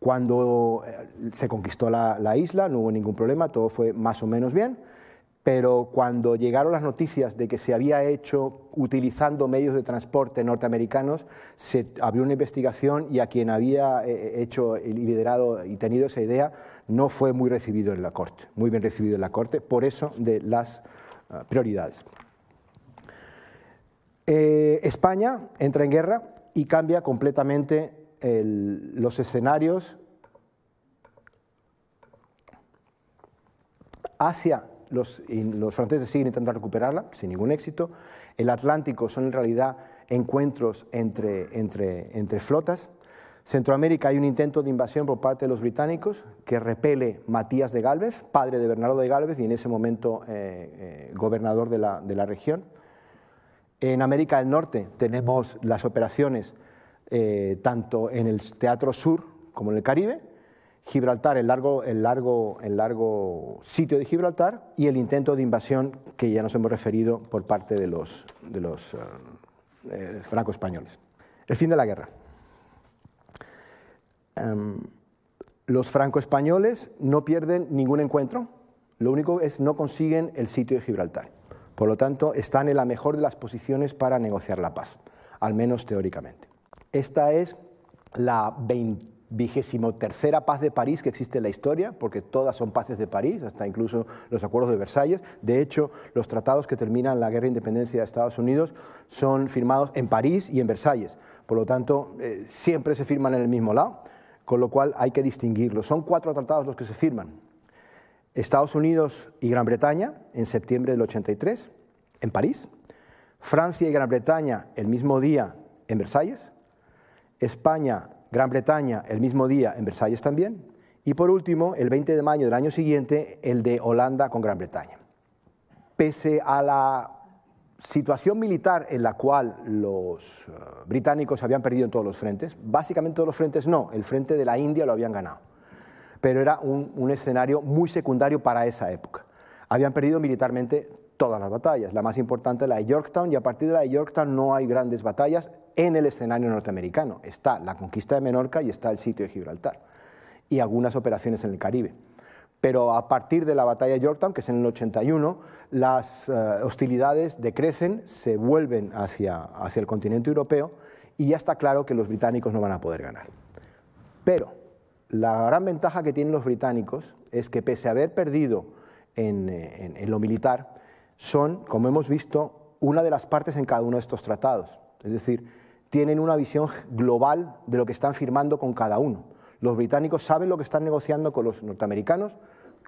Speaker 1: Cuando se conquistó la, la isla, no hubo ningún problema, todo fue más o menos bien pero cuando llegaron las noticias de que se había hecho utilizando medios de transporte norteamericanos, se abrió una investigación y a quien había eh, hecho y liderado y tenido esa idea no fue muy recibido en la Corte, muy bien recibido en la Corte, por eso de las ah, prioridades. Eh, España entra en guerra y cambia completamente los escenarios. Asia los, franceses siguen intentando recuperarla sin ningún éxito. El Atlántico son en realidad encuentros entre, entre, flotas. Centroamérica hay un intento de invasión por parte de los británicos que repele Matías de Galvez, padre de Bernardo de Galvez y en ese momento eh, eh, gobernador de la, de la, región. En América del Norte tenemos las operaciones eh, tanto en el Teatro Sur como en el Caribe Gibraltar, el largo, el, largo, el largo sitio de Gibraltar y el intento de invasión que ya nos hemos referido por parte de los, de los eh, eh, franco-españoles. El fin de la guerra. Em, los franco-españoles no pierden ningún encuentro, lo único es no consiguen el sitio de Gibraltar. Por lo tanto, están en la mejor de las posiciones para negociar la paz, al menos teóricamente. Esta es la 20 vigésimo tercera paz de París que existe en la historia, porque todas son paces de París, hasta incluso los acuerdos de Versalles. De hecho, los tratados que terminan la guerra de independencia de Estados Unidos son firmados en París y en Versalles. Por lo tanto, eh, siempre se firman en el mismo lado, con lo cual hay que distinguirlos. Son cuatro tratados los que se firman. Estados Unidos y Gran Bretaña en septiembre del 83, en París. Francia y Gran Bretaña el mismo día en Versalles. España Gran Bretaña el mismo día en Versalles también, y por último, el 20 de mayo del año siguiente, el de Holanda con Gran Bretaña. Pese a la situación militar en la cual los eh, británicos habían perdido en todos los frentes, básicamente todos los frentes no, el frente de la India lo habían ganado, pero era un, un escenario muy secundario para esa época. Habían perdido militarmente todas las batallas. La más importante la de Yorktown y a partir de la de Yorktown no hay grandes batallas en el escenario norteamericano. Está la conquista de Menorca y está el sitio de Gibraltar y algunas operaciones en el Caribe. Pero a partir de la batalla de Yorktown, que es en el 81, las eh, hostilidades decrecen, se vuelven hacia, hacia el continente europeo y ya está claro que los británicos no van a poder ganar. Pero la gran ventaja que tienen los británicos es que pese a haber perdido en, en lo militar, son, como hemos visto, una de las partes en cada uno de estos tratados. Es decir, tienen una visión global de lo que están firmando con cada uno. Los británicos saben lo que están negociando con los norteamericanos,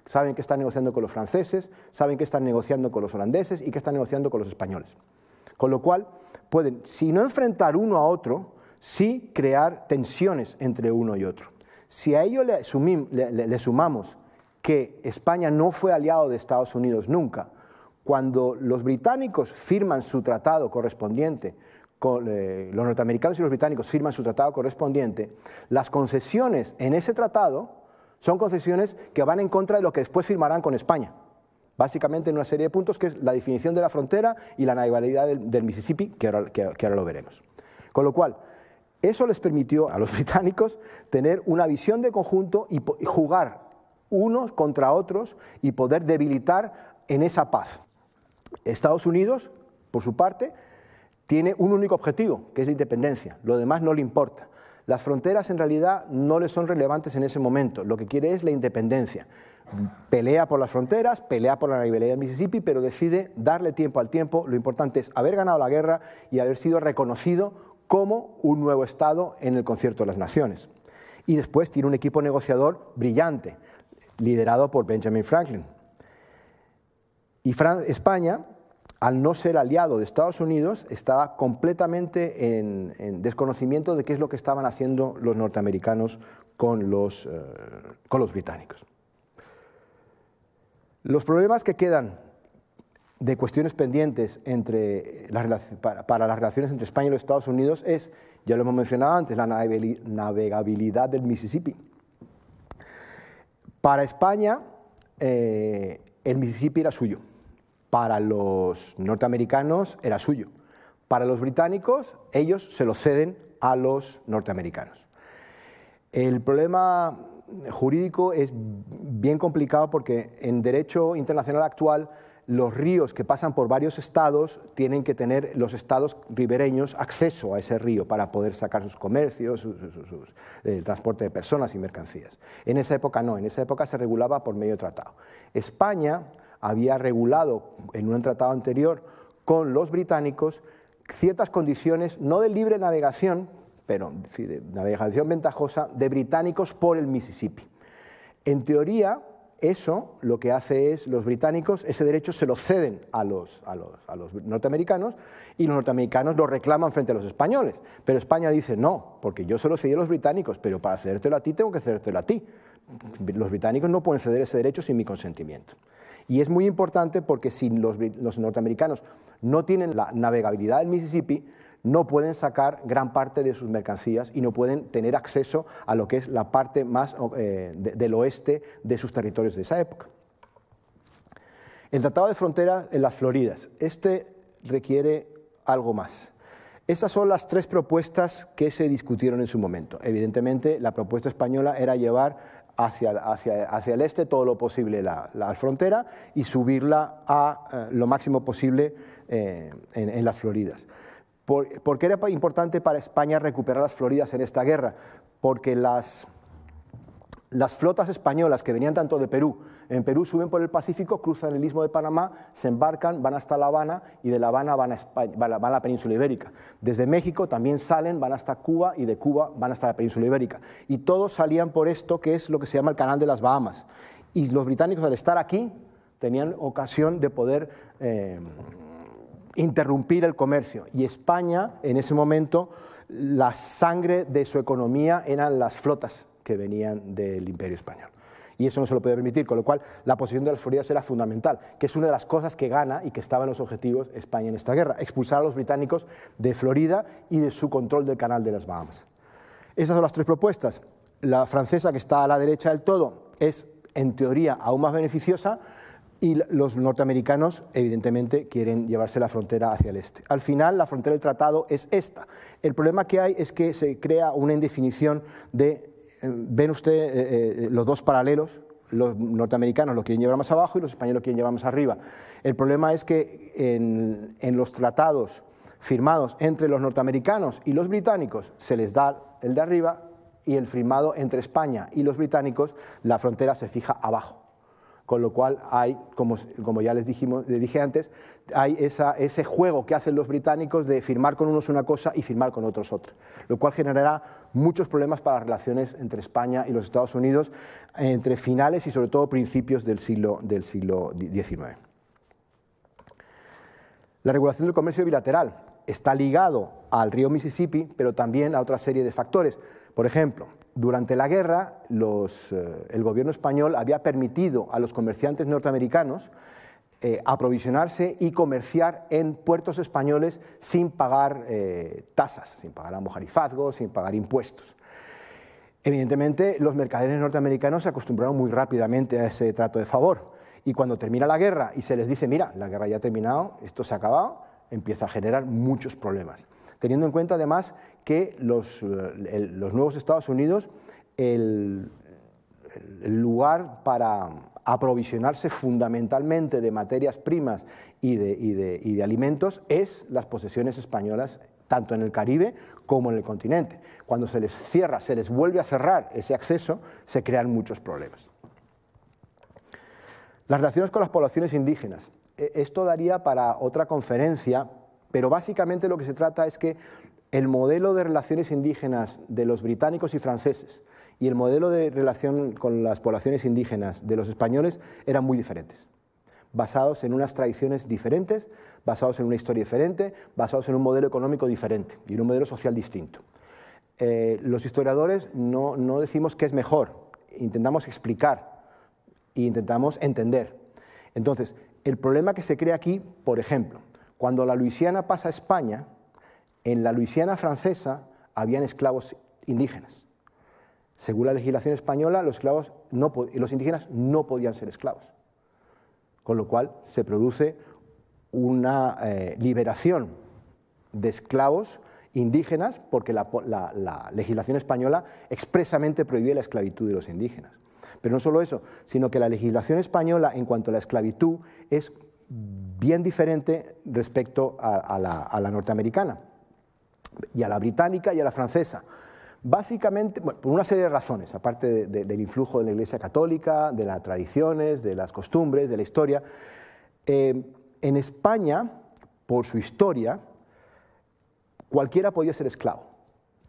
Speaker 1: saben que están negociando con los franceses, saben que están negociando con los holandeses y que están negociando con los españoles. Con lo cual, pueden, si no enfrentar uno a otro, sí crear tensiones entre uno y otro. Si a ello le, le sumamos que España no fue aliado de Estados Unidos nunca, cuando los británicos firman su tratado correspondiente, eh, los norteamericanos y los británicos firman su tratado correspondiente, las concesiones en ese tratado son concesiones que van en contra de lo que después firmarán con España. Básicamente en una serie de puntos que es la definición de la frontera y la navegabilidad del, Mississippi, que ahora, que ahora lo veremos. Con lo cual, eso les permitió a los británicos tener una visión de conjunto y jugar unos contra otros y poder debilitar en esa paz. Estados Unidos, por su parte, tiene un único objetivo, que es la independencia. Lo demás no le importa. Las fronteras en realidad no le son relevantes en ese momento. Lo que quiere es la independencia. Pelea por las fronteras, pelea por la rivalidad de Mississippi, pero decide darle tiempo al tiempo. Lo importante es haber ganado la guerra y haber sido reconocido como un nuevo Estado en el concierto de las naciones. Y después tiene un equipo negociador brillante, liderado por Benjamin Franklin. Y España, al no ser aliado de Estados Unidos, estaba completamente en, desconocimiento de qué es lo que estaban haciendo los norteamericanos con los, eh, británicos. Los problemas que quedan de cuestiones pendientes entre para, para, las relaciones entre España y los Estados Unidos es, ya lo hemos mencionado antes, la navegabilidad del Mississippi. Para España, eh, el Mississippi era suyo para los norteamericanos era suyo. Para los británicos, ellos se lo ceden a los norteamericanos. El problema jurídico es bien complicado porque en derecho internacional actual los ríos que pasan por varios estados tienen que tener los estados ribereños acceso a ese río para poder sacar sus comercios, el transporte de personas y mercancías. En esa época no, en esa época se regulaba por medio de tratado. España había regulado en un tratado anterior con los británicos ciertas condiciones, no de libre navegación, pero de navegación ventajosa, de británicos por el Mississippi. En teoría, eso lo que hace es, los británicos, ese derecho se lo ceden a los, norteamericanos y los norteamericanos lo reclaman frente a los españoles. Pero España dice, no, porque yo se lo a los británicos, pero para cedértelo a ti tengo que cedértelo a ti. Los británicos no pueden ceder ese derecho sin mi consentimiento. Y es muy importante porque si los, norteamericanos no tienen la navegabilidad del Mississippi, no pueden sacar gran parte de sus mercancías y no pueden tener acceso a lo que es la parte más eh, del oeste de sus territorios de esa época. El Tratado de Frontera en las Floridas. Este requiere algo más. Estas son las tres propuestas que se discutieron en su momento. Evidentemente, la propuesta española era llevar hacia, hacia, el este todo lo posible la, frontera y subirla a eh, lo máximo posible eh, en las Floridas. ¿Por, qué era importante para España recuperar las Floridas en esta guerra? Porque las, las flotas españolas que venían tanto de Perú, en Perú suben por el Pacífico, cruzan el istmo de Panamá, se embarcan, van hasta La Habana y de La Habana van a, van a la península ibérica. Desde México también salen, van hasta Cuba y de Cuba van hasta la península ibérica. Y todos salían por esto que es lo que se llama el Canal de las Bahamas. Y los británicos al estar aquí tenían ocasión de poder... Eh, interrumpir el comercio. Y España, en ese momento, la sangre de su economía eran las flotas que venían del imperio español. Y eso no se lo puede permitir, con lo cual la posición de las Floridas era fundamental, que es una de las cosas que gana y que estaba en los objetivos España en esta guerra, expulsar a los británicos de Florida y de su control del canal de las Bahamas. Esas son las tres propuestas. La francesa, que está a la derecha del todo, es en teoría aún más beneficiosa, y los norteamericanos, evidentemente, quieren llevarse la frontera hacia el este. Al final, la frontera del tratado es esta. El problema que hay es que se crea una indefinición de, ven usted eh, eh, los dos paralelos, los norteamericanos lo quieren llevar más abajo y los españoles lo quieren llevar más arriba. El problema es que en, en los tratados firmados entre los norteamericanos y los británicos se les da el de arriba y el firmado entre España y los británicos, la frontera se fija abajo con lo cual hay, como, ya les, dije antes, hay ese juego que hacen los británicos de firmar con unos una cosa y firmar con otros otra, lo cual generará muchos problemas para las relaciones entre España y los Estados Unidos entre finales y sobre todo principios del siglo, del siglo XIX. La regulación del comercio bilateral está ligado al río Mississippi, pero también a otra serie de factores. Por ejemplo, durante la guerra, eh, el gobierno español había permitido a los comerciantes norteamericanos eh, aprovisionarse y comerciar en puertos españoles sin pagar eh, tasas, sin pagar amojarifazgos, sin pagar impuestos. Evidentemente, los mercaderes norteamericanos se acostumbraron muy rápidamente a ese trato de favor. Y cuando termina la guerra y se les dice, mira, la guerra ya ha terminado, esto se ha acabado, empieza a generar muchos problemas teniendo en cuenta además que los, eh, los nuevos Estados Unidos, el, lugar para aprovisionarse fundamentalmente de materias primas y de, y, de, y de, alimentos es las posesiones españolas, tanto en el Caribe como en el continente. Cuando se les cierra, se les vuelve a cerrar ese acceso, se crean muchos problemas. Las relaciones con las poblaciones indígenas. E, esto daría para otra conferencia, pero básicamente lo que se trata es que el modelo de relaciones indígenas de los británicos y franceses y el modelo de relación con las poblaciones indígenas de los españoles eran muy diferentes, basados en unas tradiciones diferentes, basados en una historia diferente, basados en un modelo económico diferente y en un modelo social distinto. Eh, los historiadores no, no decimos qué es mejor, intentamos explicar e intentamos entender. Entonces, el problema que se crea aquí, por ejemplo, cuando la Luisiana pasa a España, en la Luisiana francesa habían esclavos indígenas. Según la legislación española, los, esclavos los indígenas no podían ser esclavos. Con lo cual se produce una eh, liberación de esclavos indígenas porque la, la, legislación española expresamente prohibía la esclavitud de los indígenas. Pero no solo eso, sino que la legislación española en cuanto a la esclavitud es bien diferente respecto a, la, norteamericana y a la británica y a la francesa. Básicamente, por una serie de razones, aparte del influjo de la Iglesia Católica, de las tradiciones, de las costumbres, de la historia. Eh, en España, por su historia, cualquiera podía ser esclavo,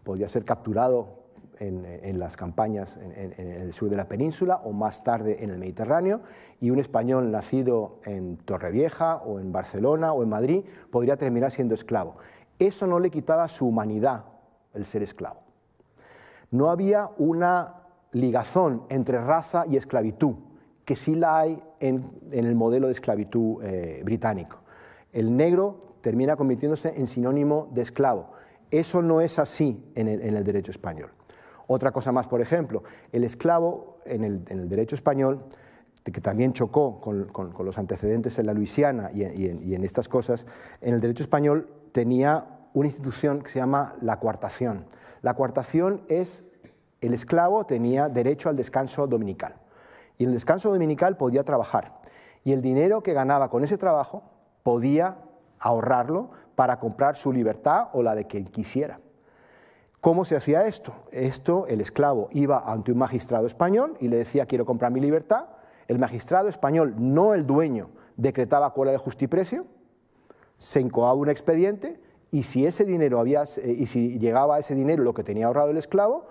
Speaker 1: podía ser capturado en, las campañas en, el sur de la península o más tarde en el Mediterráneo, y un español nacido en Torrevieja o en Barcelona o en Madrid podría terminar siendo esclavo. Eso no le quitaba su humanidad, el ser esclavo. No había una ligazón entre raza y esclavitud, que sí la hay en, el modelo de esclavitud eh, británico. El negro termina convirtiéndose en sinónimo de esclavo. Eso no es así en el derecho español. Otra cosa más, por ejemplo, el esclavo en el, derecho español, que también chocó con, los antecedentes en la Luisiana y en, estas cosas, en el derecho español tenía una institución que se llama la cuartación. La cuartación es, el esclavo tenía derecho al descanso dominical. Y en el descanso dominical podía trabajar. Y el dinero que ganaba con ese trabajo podía ahorrarlo para comprar su libertad o la de quien quisiera. ¿Cómo se hacía esto? Esto, el esclavo iba ante un magistrado español y le decía, quiero comprar mi libertad. El magistrado español, no el dueño, decretaba cuál era el justiprecio, se incoaba un expediente y si ese dinero había, eh, y si llegaba a ese dinero lo que tenía ahorrado el esclavo,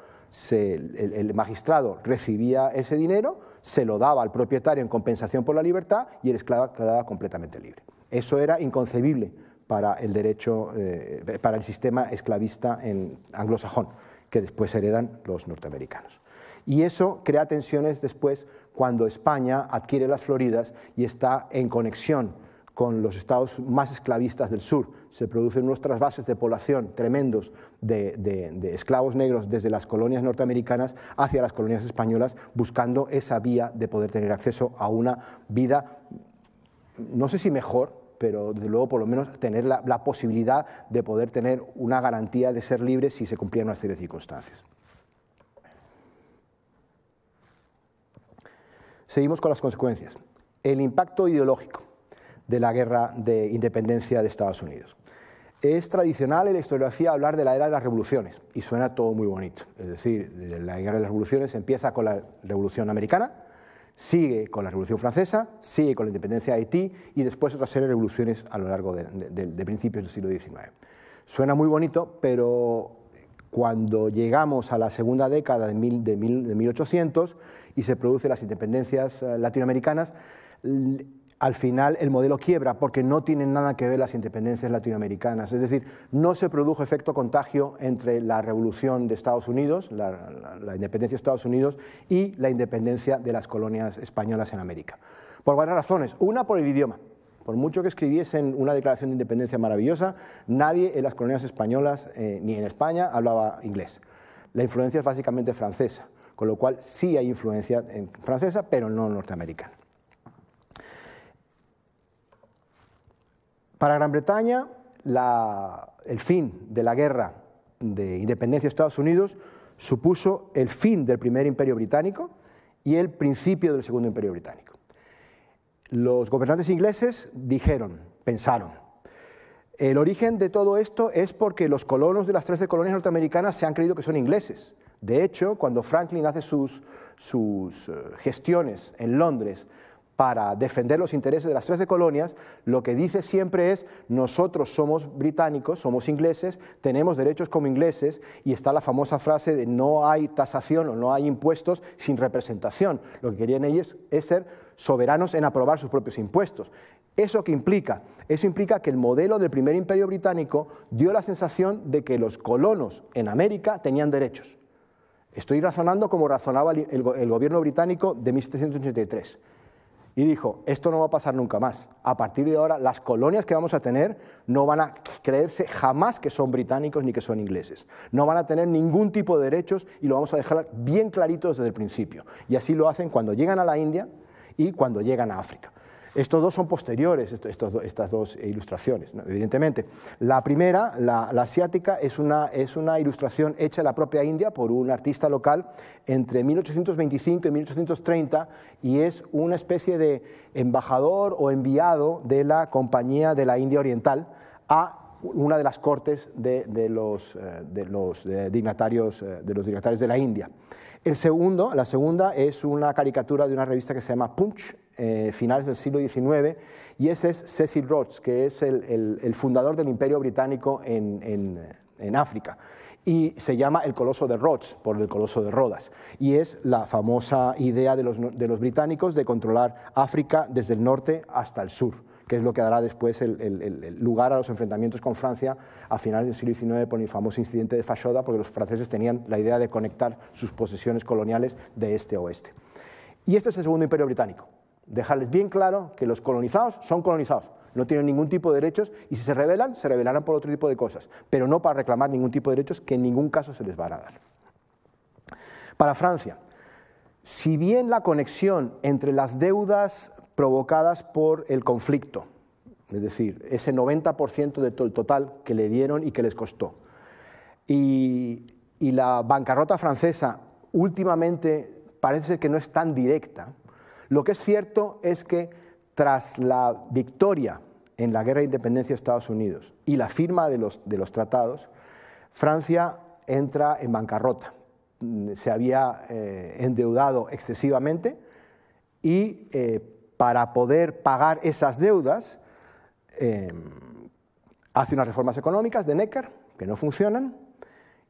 Speaker 1: el, magistrado recibía ese dinero, se lo daba al propietario en compensación por la libertad y el esclavo quedaba completamente libre. Eso era inconcebible para el derecho, eh, para el sistema esclavista en anglosajón, que después heredan los norteamericanos. Y eso crea tensiones después cuando España adquiere las Floridas y está en conexión con los estados más esclavistas del sur. Se producen unos trasvases de población tremendos de, esclavos negros desde las colonias norteamericanas hacia las colonias españolas, buscando esa vía de poder tener acceso a una vida, no sé si mejor, pero desde luego por lo menos tener la, posibilidad de poder tener una garantía de ser libre si se cumplían una serie de circunstancias. Seguimos con las consecuencias. El impacto ideológico de la guerra de independencia de Estados Unidos. Es tradicional en la historiografía hablar de la era de las revoluciones y suena todo muy bonito. Es decir, la guerra de las revoluciones empieza con la Revolución Americana, sigue con la Revolución Francesa, sigue con la independencia de Haití y después otra serie de revoluciones a lo largo de, principios del siglo XIX. Suena muy bonito, pero cuando llegamos a la segunda década de, de 1800 y se producen las independencias eh, latinoamericanas, al final el modelo quiebra porque no tienen nada que ver las independencias latinoamericanas. Es decir, no se produjo efecto contagio entre la revolución de Estados Unidos, la, independencia de Estados Unidos y la independencia de las colonias españolas en América. Por varias razones. Una, por el idioma. Por mucho que escribiesen una declaración de independencia maravillosa, nadie en las colonias españolas eh, ni en España hablaba inglés. La influencia es básicamente francesa, con lo cual sí hay influencia en francesa, pero no norteamericana. Para Gran Bretaña, el fin de la guerra de independencia de Estados Unidos supuso el fin del primer imperio británico y el principio del segundo imperio británico. Los gobernantes ingleses dijeron, pensaron, el origen de todo esto es porque los colonos de las 13 colonias norteamericanas se han creído que son ingleses. De hecho, cuando Franklin hace sus, sus eh, gestiones en Londres para defender los intereses de las 13 colonias, lo que dice siempre es, nosotros somos británicos, somos ingleses, tenemos derechos como ingleses, y está la famosa frase de no hay tasación o no hay impuestos sin representación. Lo que querían ellos es ser soberanos en aprobar sus propios impuestos. ¿Eso qué implica? Eso implica que el modelo del primer imperio británico dio la sensación de que los colonos en América tenían derechos. Estoy razonando como razonaba el, gobierno británico de 1783 y dijo, esto no va a pasar nunca más. A partir de ahora, las colonias que vamos a tener no van a creerse jamás que son británicos ni que son ingleses. No van a tener ningún tipo de derechos y lo vamos a dejar bien clarito desde el principio. Y así lo hacen cuando llegan a la India y cuando llegan a África. Estos dos son posteriores, estas dos ilustraciones, evidentemente. La primera, la, asiática, es una, ilustración hecha en la propia India por un artista local entre 1825 y 1830 y es una especie de embajador o enviado de la Compañía de la India Oriental a una de las cortes de, los, eh, dignatarios, eh, de los dignatarios de la India. El segundo, la segunda es una caricatura de una revista que se llama Punch, eh, finales del siglo XIX, y ese es Cecil Rhodes, que es el, fundador del Imperio Británico en, África y se llama el Coloso de Rhodes, por el Coloso de Rodas. Y es la famosa idea de los, británicos de controlar África desde el norte hasta el sur, que es lo que dará después el, lugar a los enfrentamientos con Francia a finales del siglo XIX por el famoso incidente de Fashoda, porque los franceses tenían la idea de conectar sus posesiones coloniales de este a oeste. Y este es el segundo imperio británico dejarles bien claro que los colonizados son colonizados, no tienen ningún tipo de derechos y si se rebelan, se rebelarán por otro tipo de cosas, pero no para reclamar ningún tipo de derechos que en ningún caso se les van a dar. Para Francia, si bien la conexión entre las deudas provocadas por el conflicto, es decir, ese 90% de todo el total que le dieron y que les costó, y, y la bancarrota francesa últimamente parece ser que no es tan directa, lo que es cierto es que tras la victoria en la guerra de independencia de Estados Unidos y la firma de los, tratados, Francia entra en bancarrota. Se había eh, endeudado excesivamente y eh, para poder pagar esas deudas eh, hace unas reformas económicas de Necker que no funcionan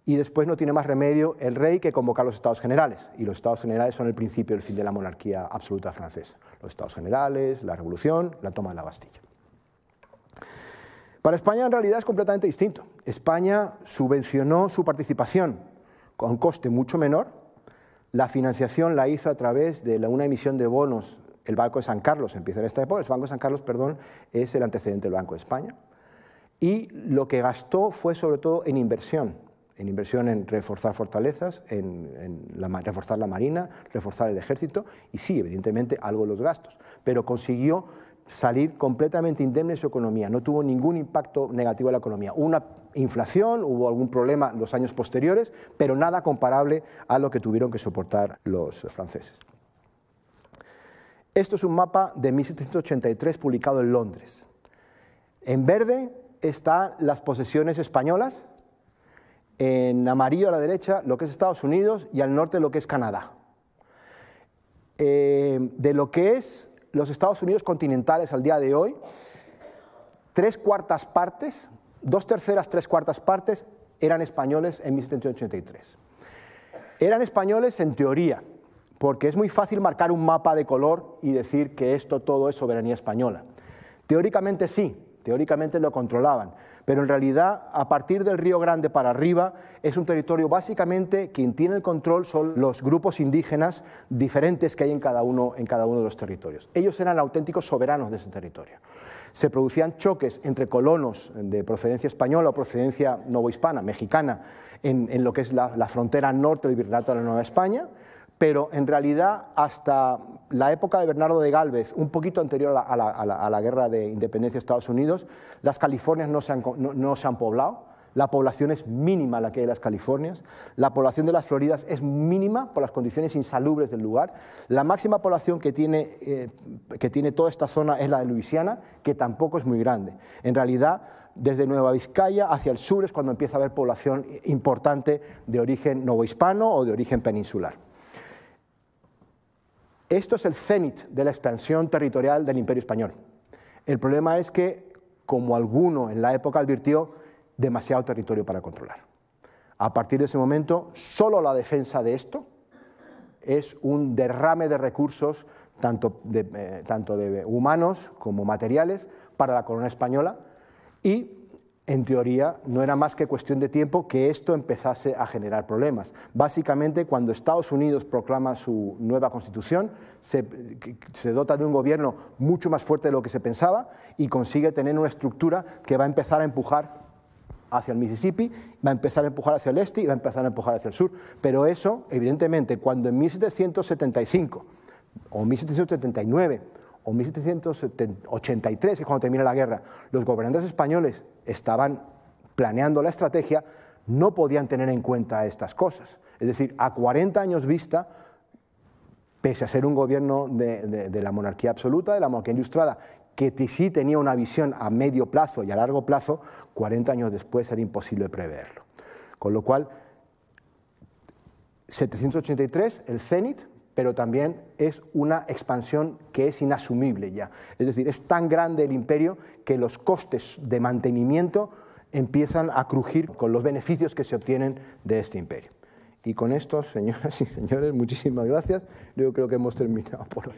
Speaker 1: y después no tiene más remedio el rey que convocar los estados generales. Y los estados generales son el principio del fin de la monarquía absoluta francesa. Los estados generales, la revolución, la toma de la Bastilla. Para España en realidad es completamente distinto. España subvencionó su participación con coste mucho menor. La financiación la hizo a través de una emisión de bonos. El Banco de San Carlos empieza en esta época. El Banco de San Carlos, perdón, es el antecedente del Banco de España. Y lo que gastó fue sobre todo en inversión en inversión en reforzar fortalezas, en, reforzar la marina, reforzar el ejército y sí, evidentemente, algo los gastos, pero consiguió salir completamente indemne de su economía, no tuvo ningún impacto negativo en la economía. Una inflación, hubo algún problema en los años posteriores, pero nada comparable a lo que tuvieron que soportar los franceses. Esto es un mapa de 1783 publicado en Londres. En verde están las posesiones españolas, en amarillo a la derecha lo que es Estados Unidos y al norte lo que es Canadá. Eh, de lo que es los Estados Unidos continentales al día de hoy, tres cuartas partes, dos terceras, tres cuartas partes eran españoles en 1783. Eran españoles en teoría, porque es muy fácil marcar un mapa de color y decir que esto todo es soberanía española. Teóricamente sí, teóricamente lo controlaban, pero en realidad a partir del Río Grande para arriba es un territorio básicamente quien tiene el control son los grupos indígenas diferentes que hay en cada uno, en cada uno de los territorios. Ellos eran auténticos soberanos de ese territorio. Se producían choques entre colonos de procedencia española o procedencia novohispana, mexicana, en, lo que es la, la frontera norte del Virreinato de la Nueva España, pero en realidad hasta la época de Bernardo de Galvez, un poquito anterior a la, guerra de independencia de Estados Unidos, las Californias no se, han, poblado, la población es mínima la que hay en las Californias, la población de las Floridas es mínima por las condiciones insalubres del lugar, la máxima población que tiene, eh, que tiene toda esta zona es la de Luisiana, que tampoco es muy grande. En realidad, desde Nueva Vizcaya hacia el sur es cuando empieza a haber población importante de origen novohispano o de origen peninsular. Esto es el cenit de la expansión territorial del Imperio Español. El problema es que, como alguno en la época advirtió, demasiado territorio para controlar. A partir de ese momento, solo la defensa de esto es un derrame de recursos, tanto de, eh, tanto de humanos como materiales, para la corona española y en teoría, no era más que cuestión de tiempo que esto empezase a generar problemas. Básicamente, cuando Estados Unidos proclama su nueva constitución, se, dota de un gobierno mucho más fuerte de lo que se pensaba y consigue tener una estructura que va a empezar a empujar hacia el Mississippi, va a empezar a empujar hacia el este y va a empezar a empujar hacia el sur. Pero eso, evidentemente, cuando en 1775 o 1779 o 1783, que cuando termina la guerra, los gobernantes españoles estaban planeando la estrategia, no podían tener en cuenta estas cosas. Es decir, a 40 años vista, pese a ser un gobierno de, la monarquía absoluta, de la monarquía ilustrada, que sí tenía una visión a medio plazo y a largo plazo, 40 años después era imposible preverlo. Con lo cual, 783, el cenit, pero también es una expansión que es inasumible ya. Es decir, es tan grande el imperio que los costes de mantenimiento empiezan a crujir con los beneficios que se obtienen de este imperio. Y con esto, señoras y señores, muchísimas gracias. Yo creo que hemos terminado por hoy.